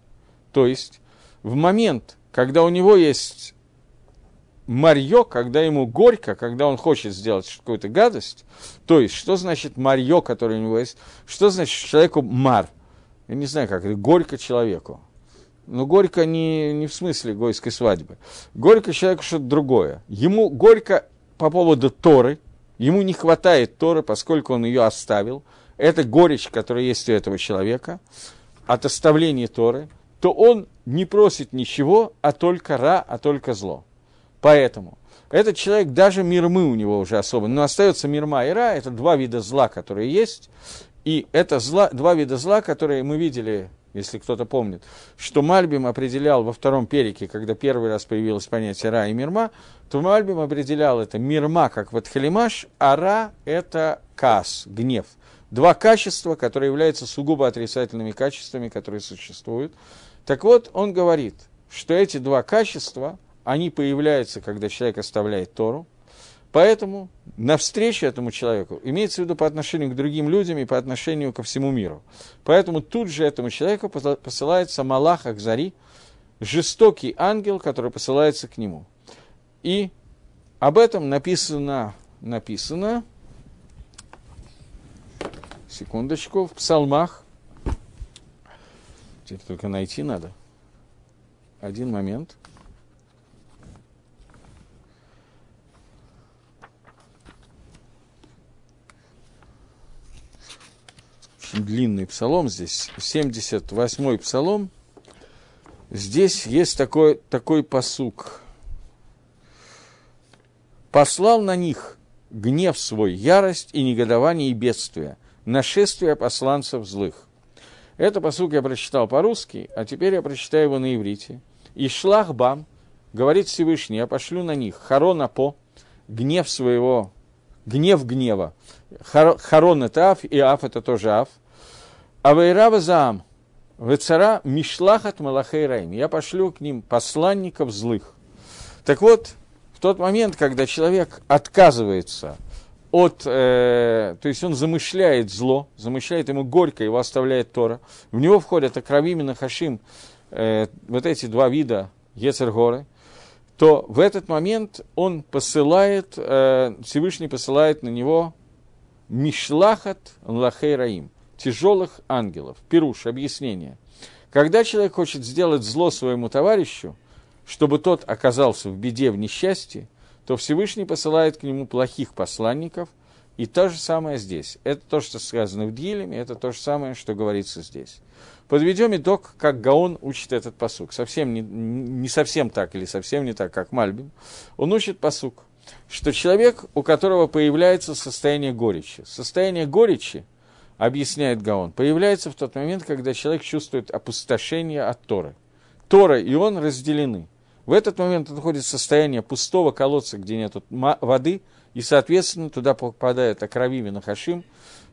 То есть, в момент, когда у него есть Марье, когда ему горько, когда он хочет сделать какую-то гадость, то есть, что значит Марье, который у него есть, что значит человеку мар – я не знаю, как это, горько человеку. Но горько не, не в смысле гойской свадьбы. Горько человеку что-то другое. Ему горько по поводу Торы, ему не хватает Торы, поскольку он ее оставил. Это горечь, которая есть у этого человека от оставления Торы, то он не просит ничего, а только ра, а только зло. Поэтому этот человек, даже мирмы у него уже особо, но остается мирма и ра, это два вида зла, которые есть, и это зла, два вида зла, которые мы видели, если кто-то помнит, что Мальбим определял во втором перике, когда первый раз появилось понятие Ра и Мирма, то Мальбим определял это Мирма как Ватхалимаш, а Ра – это Кас, гнев. Два качества, которые являются сугубо отрицательными качествами, которые существуют. Так вот, он говорит, что эти два качества, они появляются, когда человек оставляет Тору, Поэтому навстречу этому человеку имеется в виду по отношению к другим людям и по отношению ко всему миру. Поэтому тут же этому человеку посылается Малах Ахзари, жестокий ангел, который посылается к нему. И об этом написано, написано, секундочку, в псалмах. Теперь только найти надо. Один момент – длинный псалом здесь, 78-й псалом. Здесь есть такой, такой посук. «Послал на них гнев свой, ярость и негодование и бедствие, нашествие посланцев злых». Это посук я прочитал по-русски, а теперь я прочитаю его на иврите. «И шлах бам, говорит Всевышний, я пошлю на них харона по, гнев своего, гнев гнева. Харон это аф, и аф это тоже аф. Авейрава заам, вецара мишлахат малахей раим. Я пошлю к ним посланников злых. Так вот, в тот момент, когда человек отказывается от, э, то есть он замышляет зло, замышляет ему горько, его оставляет Тора, в него входят Акравим и Нахашим, э, вот эти два вида Ецергоры, то в этот момент он посылает, э, Всевышний посылает на него Мишлахат Лахей Раим – тяжелых ангелов. Пируш, объяснение. Когда человек хочет сделать зло своему товарищу, чтобы тот оказался в беде, в несчастье, то Всевышний посылает к нему плохих посланников, и то же самое здесь. Это то, что сказано в Дилеме, это то же самое, что говорится здесь. Подведем итог, как Гаон учит этот посук. Совсем не, не совсем так или совсем не так, как Мальбим. Он учит посук, что человек, у которого появляется состояние горечи. Состояние горечи – объясняет Гаон, появляется в тот момент, когда человек чувствует опустошение от Торы. Тора и он разделены. В этот момент отходит состояние пустого колодца, где нет воды, и, соответственно, туда попадают Акравим Нахашим,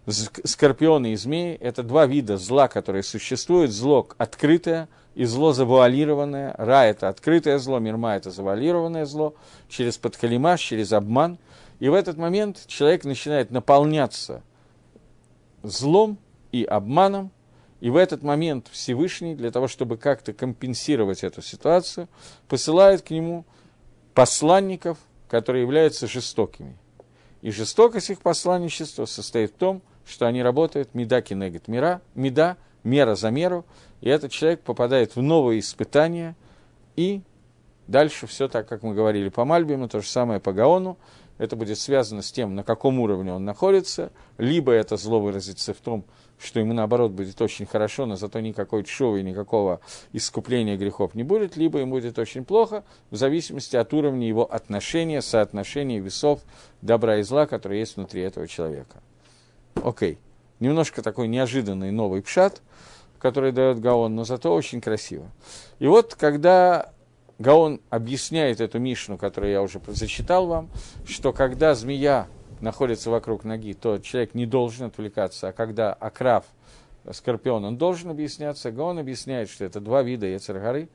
скорпионы и змеи. Это два вида зла, которые существуют. Зло открытое и зло завуалированное. Ра – это открытое зло, мирма – это завуалированное зло, через подкалимаш, через обман. И в этот момент человек начинает наполняться злом и обманом, и в этот момент Всевышний, для того, чтобы как-то компенсировать эту ситуацию, посылает к нему посланников, которые являются жестокими. И жестокость их посланничества состоит в том, что они работают меда кинегет мира, меда, мера за меру, и этот человек попадает в новые испытания, и дальше все так, как мы говорили по Мальбиму, то же самое по Гаону, это будет связано с тем, на каком уровне он находится, либо это зло выразится в том, что ему, наоборот, будет очень хорошо, но зато никакой чувы, никакого искупления грехов не будет, либо ему будет очень плохо, в зависимости от уровня его отношения, соотношения весов добра и зла, которые есть внутри этого человека. Окей. Немножко такой неожиданный новый пшат, который дает Гаон, но зато очень красиво. И вот, когда Гаон объясняет эту Мишну, которую я уже зачитал вам, что когда змея находится вокруг ноги, то человек не должен отвлекаться, а когда окрав, скорпион, он должен объясняться. Гаон объясняет, что это два вида Ецергары.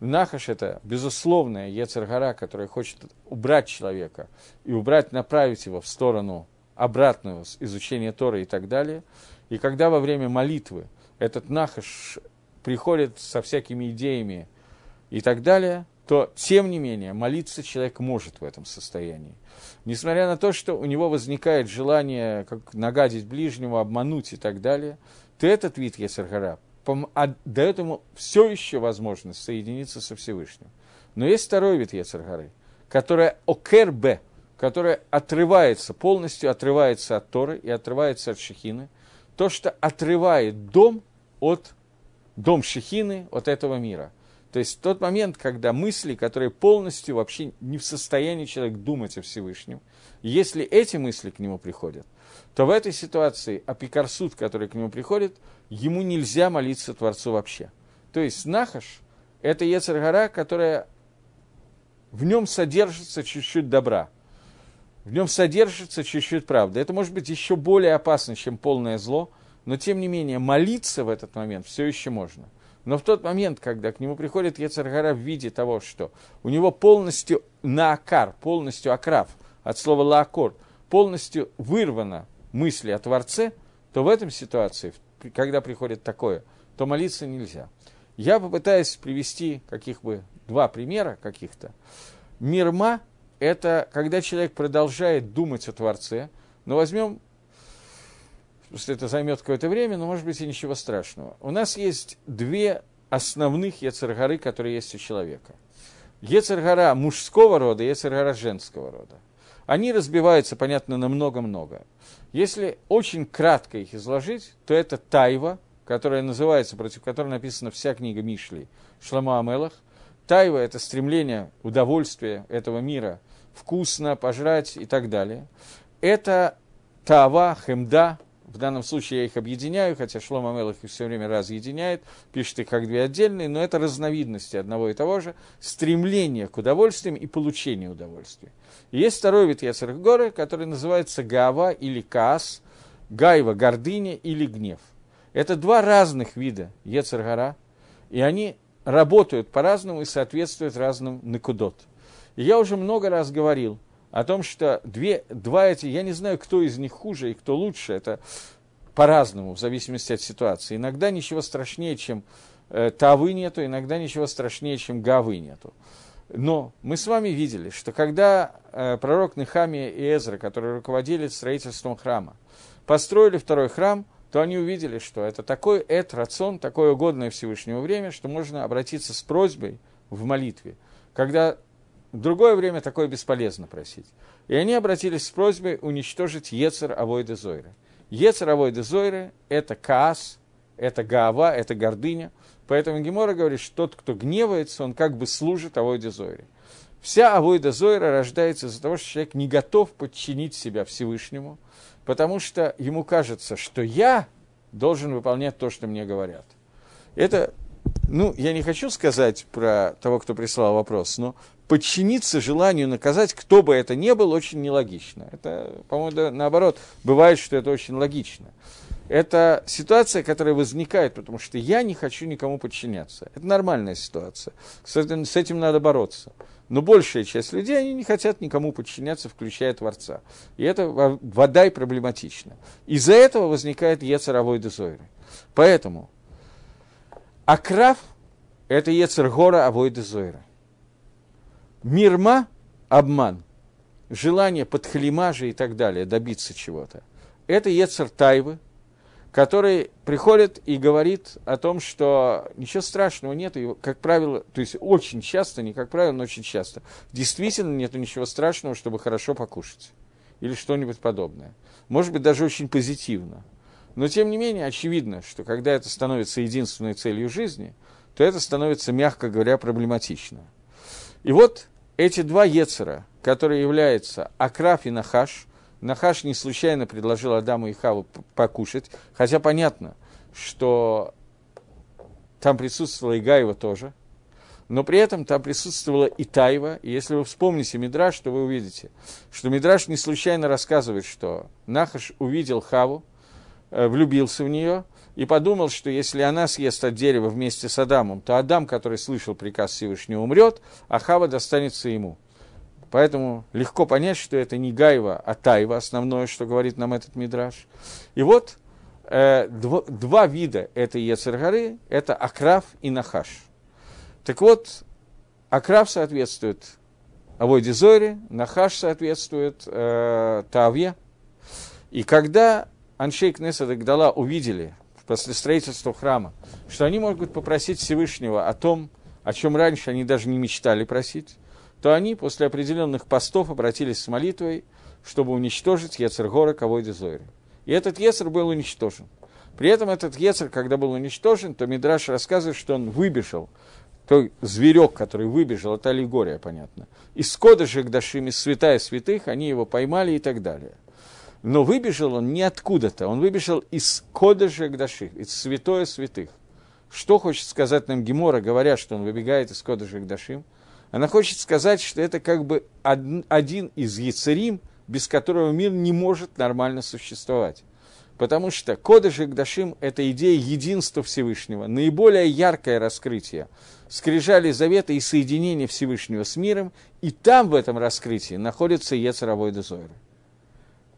Нахаш – это безусловная Ецергара, которая хочет убрать человека и убрать, направить его в сторону обратного изучения Торы и так далее. И когда во время молитвы этот Нахаш приходит со всякими идеями и так далее, то, тем не менее, молиться человек может в этом состоянии. Несмотря на то, что у него возникает желание как нагадить ближнему, обмануть и так далее, то этот вид Есаргара а дает ему все еще возможность соединиться со Всевышним. Но есть второй вид Ецаргары, которая окербе, которая отрывается, полностью отрывается от Торы и отрывается от Шехины, то, что отрывает дом от дом Шехины от этого мира – то есть тот момент, когда мысли, которые полностью вообще не в состоянии человек думать о Всевышнем, если эти мысли к нему приходят, то в этой ситуации апикарсуд, который к нему приходит, ему нельзя молиться Творцу вообще. То есть Нахаш – это Ецаргара, которая в нем содержится чуть-чуть добра, в нем содержится чуть-чуть правда. Это может быть еще более опасно, чем полное зло, но тем не менее молиться в этот момент все еще можно – но в тот момент, когда к нему приходит Ецаргара в виде того, что у него полностью наакар, полностью окрав, от слова лаакор, полностью вырвано мысли о Творце, то в этом ситуации, когда приходит такое, то молиться нельзя. Я попытаюсь привести каких бы два примера каких-то. Мирма – это когда человек продолжает думать о Творце, но возьмем что это займет какое-то время, но, может быть, и ничего страшного. У нас есть две основных Ецергары, которые есть у человека. Ецергара мужского рода Ецергара женского рода. Они разбиваются, понятно, на много-много. Если очень кратко их изложить, то это тайва, которая называется, против которой написана вся книга Мишли, Шлама Амелах. Тайва – это стремление, удовольствие этого мира, вкусно, пожрать и так далее. Это Тава, Хемда, в данном случае я их объединяю, хотя Шлома Мелах их все время разъединяет, пишет их как две отдельные, но это разновидности одного и того же, стремление к удовольствиям и получению удовольствия. И есть второй вид Яцергоры, который называется Гава или Каас, Гайва – гордыня или гнев. Это два разных вида Ецергора, и они работают по-разному и соответствуют разным накудот. И я уже много раз говорил – о том, что две, два эти, я не знаю, кто из них хуже и кто лучше, это по-разному, в зависимости от ситуации. Иногда ничего страшнее, чем э, Тавы нету, иногда ничего страшнее, чем Гавы нету. Но мы с вами видели, что когда э, пророк Нехамия и Эзра, которые руководили строительством храма, построили второй храм, то они увидели, что это такой эт, рацион, такое угодное Всевышнему время, что можно обратиться с просьбой в молитве. Когда в другое время такое бесполезно просить. И они обратились с просьбой уничтожить Ецер Авойда Зойры. Ецер Авойда Зойры – это каас, это гаава, это гордыня. Поэтому Гемора говорит, что тот, кто гневается, он как бы служит Авойде Зойре. Вся Авойда Зойра рождается из-за того, что человек не готов подчинить себя Всевышнему, потому что ему кажется, что я должен выполнять то, что мне говорят. Это, ну, я не хочу сказать про того, кто прислал вопрос, но подчиниться желанию наказать, кто бы это ни был, очень нелогично. Это, по-моему, да, наоборот, бывает, что это очень логично. Это ситуация, которая возникает, потому что я не хочу никому подчиняться. Это нормальная ситуация. С этим, с этим надо бороться. Но большая часть людей, они не хотят никому подчиняться, включая Творца. И это вода и проблематично. Из-за этого возникает Ецаровой дезойры. Поэтому Акрав – это Ецергора Авой дезойры. Мирма – обман, желание подхалимажа и так далее, добиться чего-то. Это Ецер Тайвы, который приходит и говорит о том, что ничего страшного нет, и, как правило, то есть очень часто, не как правило, но очень часто, действительно нет ничего страшного, чтобы хорошо покушать или что-нибудь подобное. Может быть, даже очень позитивно. Но, тем не менее, очевидно, что когда это становится единственной целью жизни, то это становится, мягко говоря, проблематично. И вот эти два Ецера, которые являются Акраф и Нахаш – Нахаш не случайно предложил Адаму и Хаву покушать, хотя понятно, что там присутствовала и Гаева тоже, но при этом там присутствовала и Тайва, и если вы вспомните Мидраш, то вы увидите, что Мидраш не случайно рассказывает, что Нахаш увидел Хаву, влюбился в нее и подумал, что если она съест от дерева вместе с Адамом, то Адам, который слышал приказ Всевышнего, умрет, а Хава достанется ему – Поэтому легко понять, что это не Гаева, а Таева, основное, что говорит нам этот мидраж. И вот э, дво, два вида этой Ецергары – это Акрав и Нахаш. Так вот, Акрав соответствует Авойде Зоре, Нахаш соответствует э, Таве. И когда Аншейк Несад и увидели после строительства храма, что они могут попросить Всевышнего о том, о чем раньше они даже не мечтали просить, то они после определенных постов обратились с молитвой, чтобы уничтожить Ецергора Кавойде Зойры. И этот Ецер был уничтожен. При этом этот Ецер, когда был уничтожен, то Мидраш рассказывает, что он выбежал, той зверек, который выбежал, это аллегория, понятно, из Кодыша Гдашим, из святая святых, они его поймали и так далее. Но выбежал он не откуда-то, он выбежал из Кодыша Гдаших, из святое святых. Что хочет сказать нам Гемора, говоря, что он выбегает из Кодыша Гдашим? Она хочет сказать, что это как бы один из яцерим, без которого мир не может нормально существовать. Потому что Кодыш и Гдашим – это идея единства Всевышнего, наиболее яркое раскрытие скрижали завета и соединения Всевышнего с миром, и там в этом раскрытии находится Ецаровой Дозойра.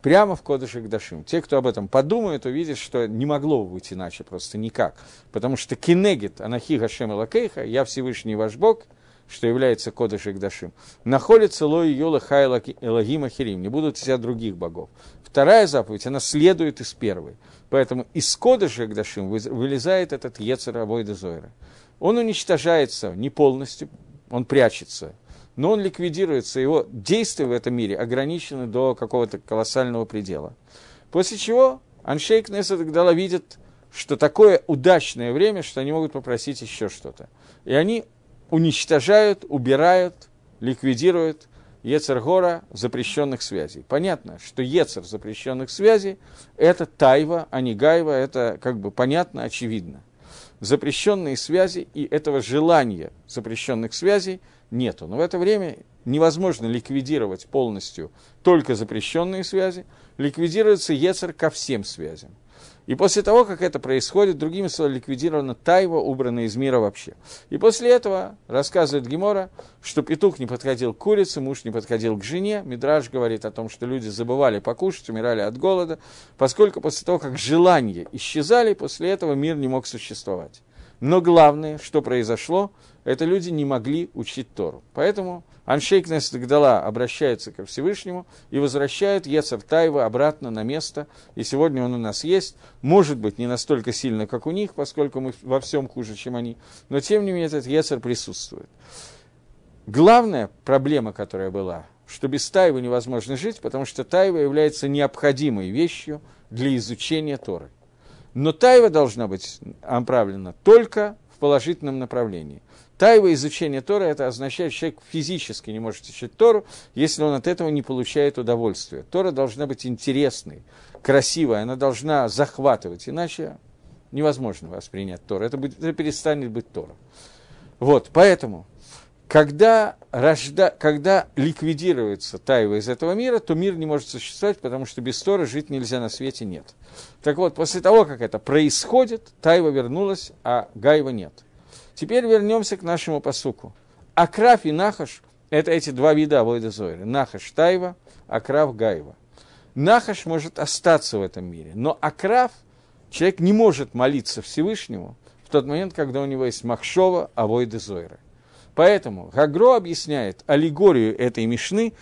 Прямо в Кодыше Гдашим. Те, кто об этом подумают, увидят, что не могло быть иначе, просто никак. Потому что Кенегит, Анахи Гашем Лакейха, я Всевышний ваш Бог – что является Кодыш Игдашим, находится Лой Йола Хайла Элогима Хирим, не будут вся других богов. Вторая заповедь, она следует из первой. Поэтому из Кодыша Игдашим вылезает этот Ецер Абойда Зойра. Он уничтожается не полностью, он прячется, но он ликвидируется, его действия в этом мире ограничены до какого-то колоссального предела. После чего Аншейк Несет Гдала видит, что такое удачное время, что они могут попросить еще что-то. И они уничтожают, убирают, ликвидируют Ецергора запрещенных связей. Понятно, что Ецер запрещенных связей – это тайва, а не гайва, это как бы понятно, очевидно. Запрещенные связи и этого желания запрещенных связей нету. Но в это время невозможно ликвидировать полностью только запрещенные связи, ликвидируется Ецер ко всем связям. И после того, как это происходит, другими словами, ликвидирована тайва, убрана из мира вообще. И после этого рассказывает Гемора, что петух не подходил к курице, муж не подходил к жене. Мидраж говорит о том, что люди забывали покушать, умирали от голода, поскольку после того, как желания исчезали, после этого мир не мог существовать. Но главное, что произошло, это люди не могли учить Тору. Поэтому Аншейк Несдагдала обращается ко Всевышнему и возвращает Ецар Тайва обратно на место. И сегодня он у нас есть. Может быть, не настолько сильно, как у них, поскольку мы во всем хуже, чем они. Но, тем не менее, этот Ецар присутствует. Главная проблема, которая была, что без Тайвы невозможно жить, потому что Тайва является необходимой вещью для изучения Торы. Но тайва должна быть направлена только в положительном направлении. Тайва изучения Тора – это означает, что человек физически не может изучать Тору, если он от этого не получает удовольствия. Тора должна быть интересной, красивой, она должна захватывать, иначе невозможно воспринять Тору. Это, будет, это перестанет быть Тора. Вот, поэтому когда, рожда, когда ликвидируется Тайва из этого мира, то мир не может существовать, потому что без Тора жить нельзя на свете нет. Так вот, после того, как это происходит, Тайва вернулась, а Гайва нет. Теперь вернемся к нашему посуку. Акрав и Нахаш – это эти два вида Авойда Зойры. Нахаш – Тайва, Акрав – Гайва. Нахаш может остаться в этом мире, но Акрав, человек не может молиться Всевышнему в тот момент, когда у него есть Махшова, Авойда Зойры. Поэтому Гагро объясняет аллегорию этой Мишны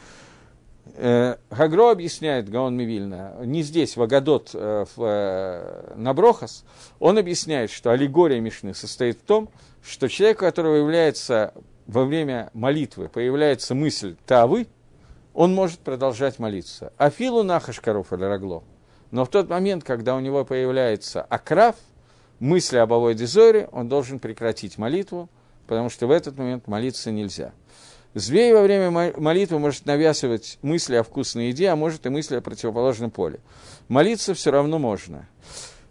Э, Гагро объясняет, Гаон Мивильна, не здесь, в Агадот, э, в, э, на Брохас, он объясняет, что аллегория Мишны состоит в том, что человек, у которого является во время молитвы, появляется мысль «тавы», он может продолжать молиться. Афилу нахаш коров или рагло. Но в тот момент, когда у него появляется акрав, мысли об Авой Дизоре, он должен прекратить молитву, потому что в этот момент молиться нельзя. Змей во время молитвы может навязывать мысли о вкусной еде, а может и мысли о противоположном поле. Молиться все равно можно.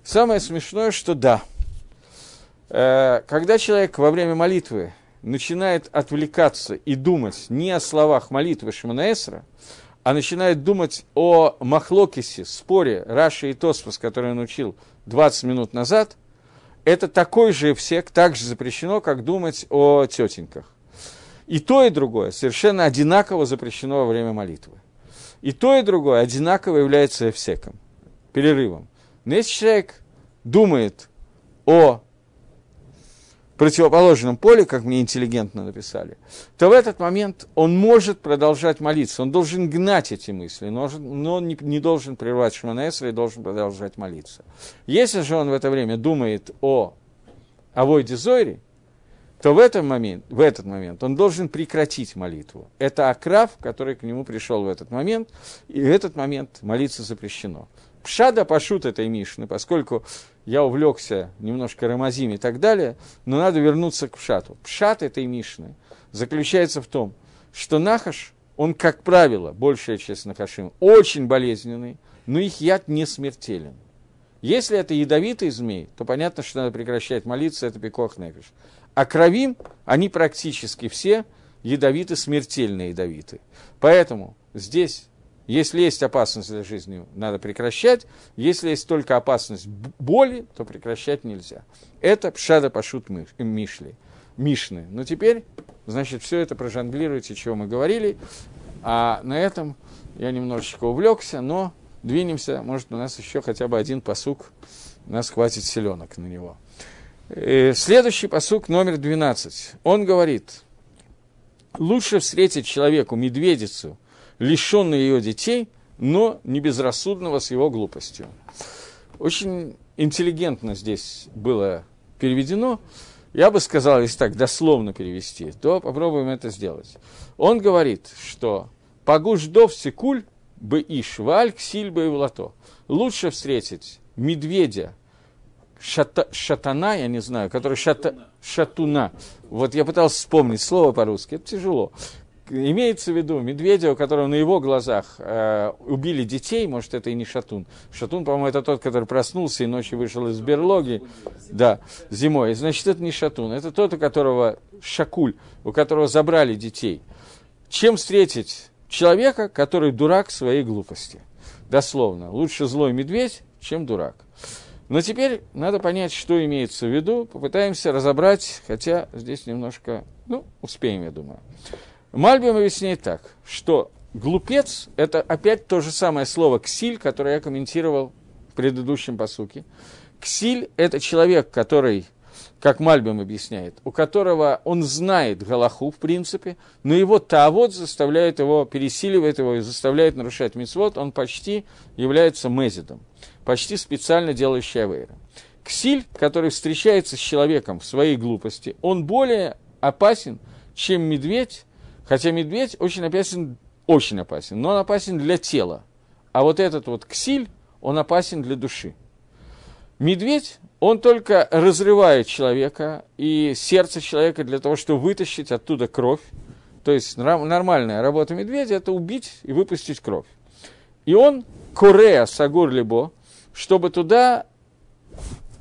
Самое смешное, что да. Э, когда человек во время молитвы начинает отвлекаться и думать не о словах молитвы Шиманаэсра, а начинает думать о Махлокисе, споре Раши и Тоспас, который он учил 20 минут назад, это такой же эфсек, так же запрещено, как думать о тетеньках. И то, и другое совершенно одинаково запрещено во время молитвы. И то, и другое одинаково является эфсеком, перерывом. Но если человек думает о противоположном поле, как мне интеллигентно написали, то в этот момент он может продолжать молиться, он должен гнать эти мысли, но он не, должен прервать Шманаэсра и должен продолжать молиться. Если же он в это время думает о Авойде Зойре, то в, этом момент, в этот момент он должен прекратить молитву. Это окрав, который к нему пришел в этот момент, и в этот момент молиться запрещено. Пшада пошут этой Мишны, поскольку я увлекся немножко Рамазим и так далее, но надо вернуться к Пшату. Пшат этой Мишны заключается в том, что Нахаш, он, как правило, большая часть Нахашим, очень болезненный, но их яд не смертелен. Если это ядовитый змей, то понятно, что надо прекращать молиться, это пикох нефиш. А кровим, они практически все ядовиты, смертельные ядовиты. Поэтому здесь, если есть опасность для жизни, надо прекращать. Если есть только опасность боли, то прекращать нельзя. Это пшада пашут мишли, мишны. Но теперь, значит, все это прожонглируйте, чего мы говорили. А на этом я немножечко увлекся, но двинемся. Может, у нас еще хотя бы один посук, у нас хватит селенок на него. Э, следующий посук номер 12. Он говорит, лучше встретить человеку медведицу, лишенную ее детей, но не безрассудного с его глупостью. Очень интеллигентно здесь было переведено. Я бы сказал, если так дословно перевести, то попробуем это сделать. Он говорит, что «погуждов секуль бы иш валь ксиль бы и влато». Лучше встретить медведя, шата, шатана, я не знаю, который шата, шатуна. Вот я пытался вспомнить слово по-русски, это тяжело. Имеется в виду медведя, у которого на его глазах э, убили детей, может, это и не шатун. Шатун, по-моему, это тот, который проснулся и ночью вышел из берлоги, да, зимой. Значит, это не шатун, это тот, у которого шакуль, у которого забрали детей. Чем встретить человека, который дурак своей глупости? Дословно, лучше злой медведь, чем дурак. Но теперь надо понять, что имеется в виду. Попытаемся разобрать, хотя здесь немножко, ну, успеем, я думаю. Мальбим объясняет так, что глупец – это опять то же самое слово «ксиль», которое я комментировал в предыдущем посуке. Ксиль – это человек, который, как Мальбим объясняет, у которого он знает Галаху, в принципе, но его тавод заставляет его, пересиливает его и заставляет нарушать мицвод, он почти является мезидом почти специально делающий авейра. Ксиль, который встречается с человеком в своей глупости, он более опасен, чем медведь, хотя медведь очень опасен, очень опасен, но он опасен для тела. А вот этот вот ксиль, он опасен для души. Медведь, он только разрывает человека и сердце человека для того, чтобы вытащить оттуда кровь. То есть нормальная работа медведя – это убить и выпустить кровь. И он, корея сагур либо, чтобы туда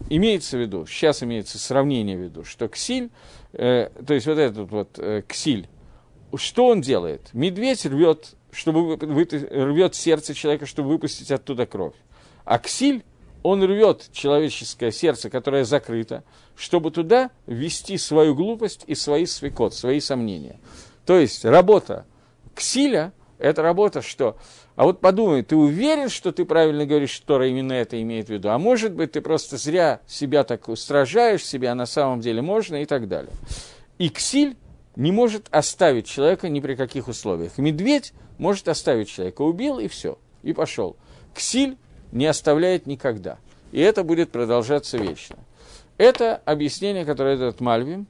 имеется в виду, сейчас имеется сравнение в виду, что ксиль, э, то есть вот этот вот э, ксиль, что он делает? Медведь рвет, чтобы вы, рвет сердце человека, чтобы выпустить оттуда кровь. А он рвет человеческое сердце, которое закрыто, чтобы туда ввести свою глупость и свои свекот, свои сомнения. То есть работа ксиля – это работа, что а вот подумай, ты уверен, что ты правильно говоришь, что именно это имеет в виду? А может быть, ты просто зря себя так устражаешь, себя на самом деле можно и так далее. И ксиль, не может оставить человека ни при каких условиях. Медведь может оставить человека, убил и все, и пошел. Ксиль не оставляет никогда. И это будет продолжаться вечно. Это объяснение, которое дает Мальвим.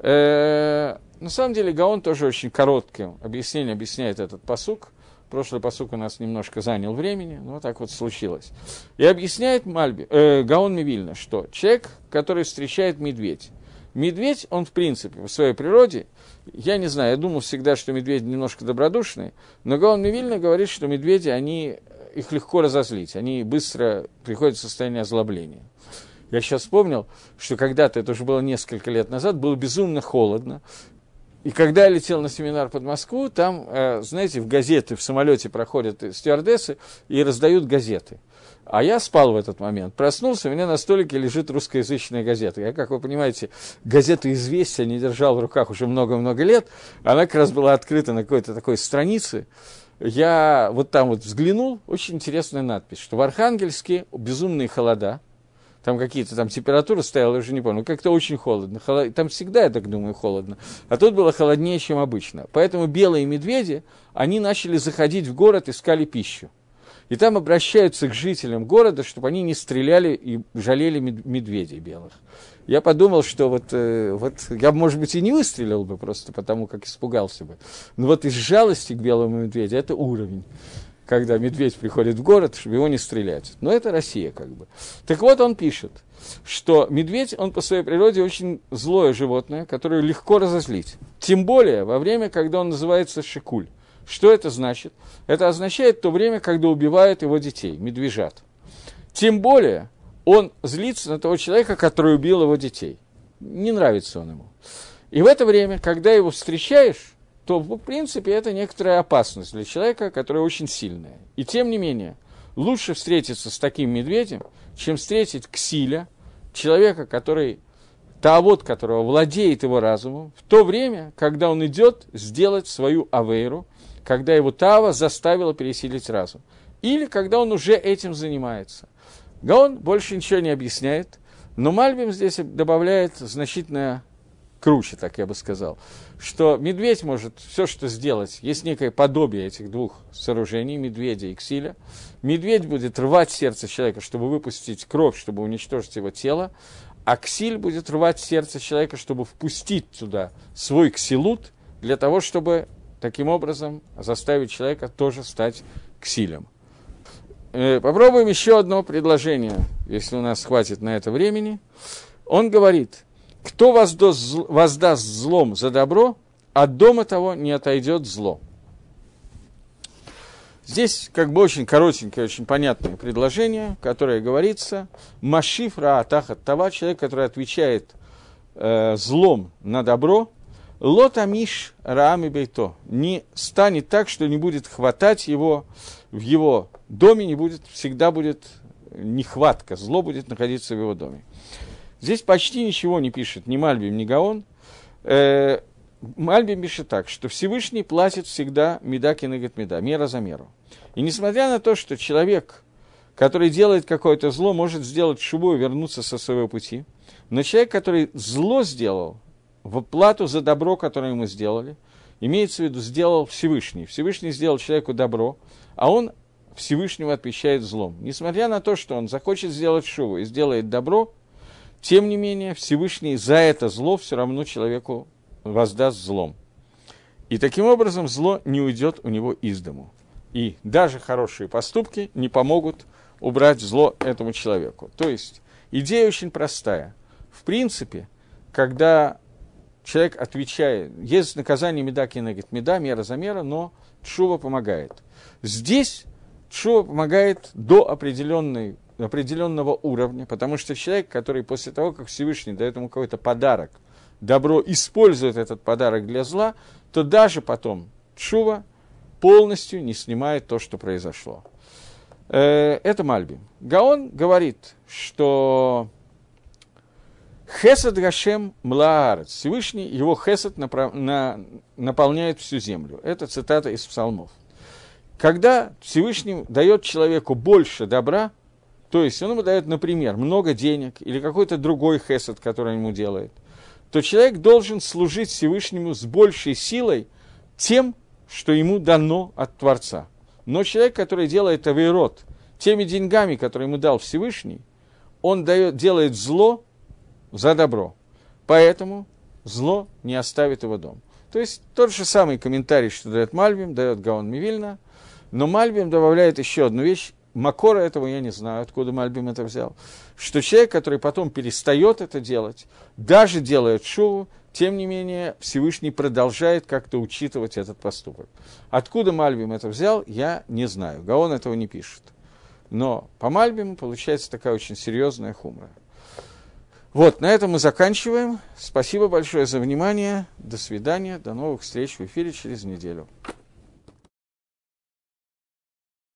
Э, на самом деле Гаон тоже очень коротким объяснением объясняет этот посук. Прошлый посук у нас немножко занял времени, но так вот случилось. И объясняет Мальби, э, Гаон Мивильна, что человек, который встречает медведь, медведь, он в принципе, в своей природе, я не знаю, я думал всегда, что медведи немножко добродушные, но Гаон Мивильна говорит, что медведи, они, их легко разозлить, они быстро приходят в состояние озлобления. Я сейчас вспомнил, что когда-то, это уже было несколько лет назад, было безумно холодно. И когда я летел на семинар под Москву, там, э, знаете, в газеты, в самолете проходят стюардессы и раздают газеты. А я спал в этот момент. Проснулся, у меня на столике лежит русскоязычная газета. Я, как вы понимаете, газету «Известия» не держал в руках уже много-много лет. Она как раз была открыта на какой-то такой странице. Я вот там вот взглянул, очень интересная надпись, что в Архангельске безумные холода – там какие-то там температуры стояла, я уже не помню, как-то очень холодно. Холод... Там всегда, я так думаю, холодно. А тут было холоднее, чем обычно. Поэтому белые медведи, они начали заходить в город, искали пищу. И там обращаются к жителям города, чтобы они не стреляли и жалели медведей белых. Я подумал, что вот, э, вот я, может быть, и не выстрелил бы просто потому, как испугался бы. Но вот из жалости к белому медведю это уровень когда медведь приходит в город, чтобы его не стрелять. Но это Россия как бы. Так вот он пишет, что медведь, он по своей природе очень злое животное, которое легко разозлить. Тем более во время, когда он называется шикуль. Что это значит? Это означает то время, когда убивают его детей, медвежат. Тем более он злится на того человека, который убил его детей. Не нравится он ему. И в это время, когда его встречаешь, то, в принципе, это некоторая опасность для человека, которая очень сильная. И тем не менее, лучше встретиться с таким медведем, чем встретить ксиля, человека, который, таавод которого владеет его разумом, в то время, когда он идет сделать свою авейру, когда его тава заставила пересилить разум. Или когда он уже этим занимается. Гаон больше ничего не объясняет, но Мальбим здесь добавляет значительное круче, так я бы сказал, что медведь может все, что сделать, есть некое подобие этих двух сооружений, медведя и ксиля. Медведь будет рвать сердце человека, чтобы выпустить кровь, чтобы уничтожить его тело, а ксиль будет рвать сердце человека, чтобы впустить туда свой ксилут, для того, чтобы таким образом заставить человека тоже стать ксилем. Э, попробуем еще одно предложение, если у нас хватит на это времени. Он говорит – кто воздаст, злом за добро, от дома того не отойдет зло. Здесь как бы очень коротенькое, очень понятное предложение, которое говорится. Машиф раатахат това, человек, который отвечает э, злом на добро, лотамиш раами бейто, не станет так, что не будет хватать его в его доме, не будет, всегда будет нехватка, зло будет находиться в его доме. Здесь почти ничего не пишет ни Мальбим, ни Гаон. Э, Мальбим пишет так, что Всевышний платит всегда меда кинегет меда, мера за меру. И несмотря на то, что человек, который делает какое-то зло, может сделать шубу и вернуться со своего пути, но человек, который зло сделал, в плату за добро, которое ему сделали, имеется в виду, сделал Всевышний. Всевышний сделал человеку добро, а он Всевышнего отвечает злом. Несмотря на то, что он захочет сделать шубу и сделает добро, тем не менее, Всевышний за это зло все равно человеку воздаст злом. И таким образом зло не уйдет у него из дому. И даже хорошие поступки не помогут убрать зло этому человеку. То есть идея очень простая. В принципе, когда человек отвечает, есть наказание меда кинегит меда, мера за мера, но чува помогает. Здесь чува помогает до определенной определенного уровня, потому что человек, который после того, как Всевышний дает ему какой-то подарок, добро использует этот подарок для зла, то даже потом Чува полностью не снимает то, что произошло. Э, это Мальби. Гаон говорит, что Хесед Гашем Млаарец, Всевышний, его Хесед направ... на... наполняет всю землю. Это цитата из псалмов. Когда Всевышний дает человеку больше добра, то есть он ему дает, например, много денег или какой-то другой хесед, который он ему делает, то человек должен служить Всевышнему с большей силой тем, что ему дано от Творца. Но человек, который делает авейрот теми деньгами, которые ему дал Всевышний, он дает, делает зло за добро. Поэтому зло не оставит его дом. То есть тот же самый комментарий, что дает Мальбим, дает Гаон Мивильна, но Мальбим добавляет еще одну вещь, Макора этого я не знаю, откуда Мальбим это взял, что человек, который потом перестает это делать, даже делает шоу, тем не менее Всевышний продолжает как-то учитывать этот поступок. Откуда Мальбим это взял, я не знаю. Гаон этого не пишет. Но по Мальбиму получается такая очень серьезная хумра. Вот, на этом мы заканчиваем. Спасибо большое за внимание. До свидания. До новых встреч в эфире через неделю.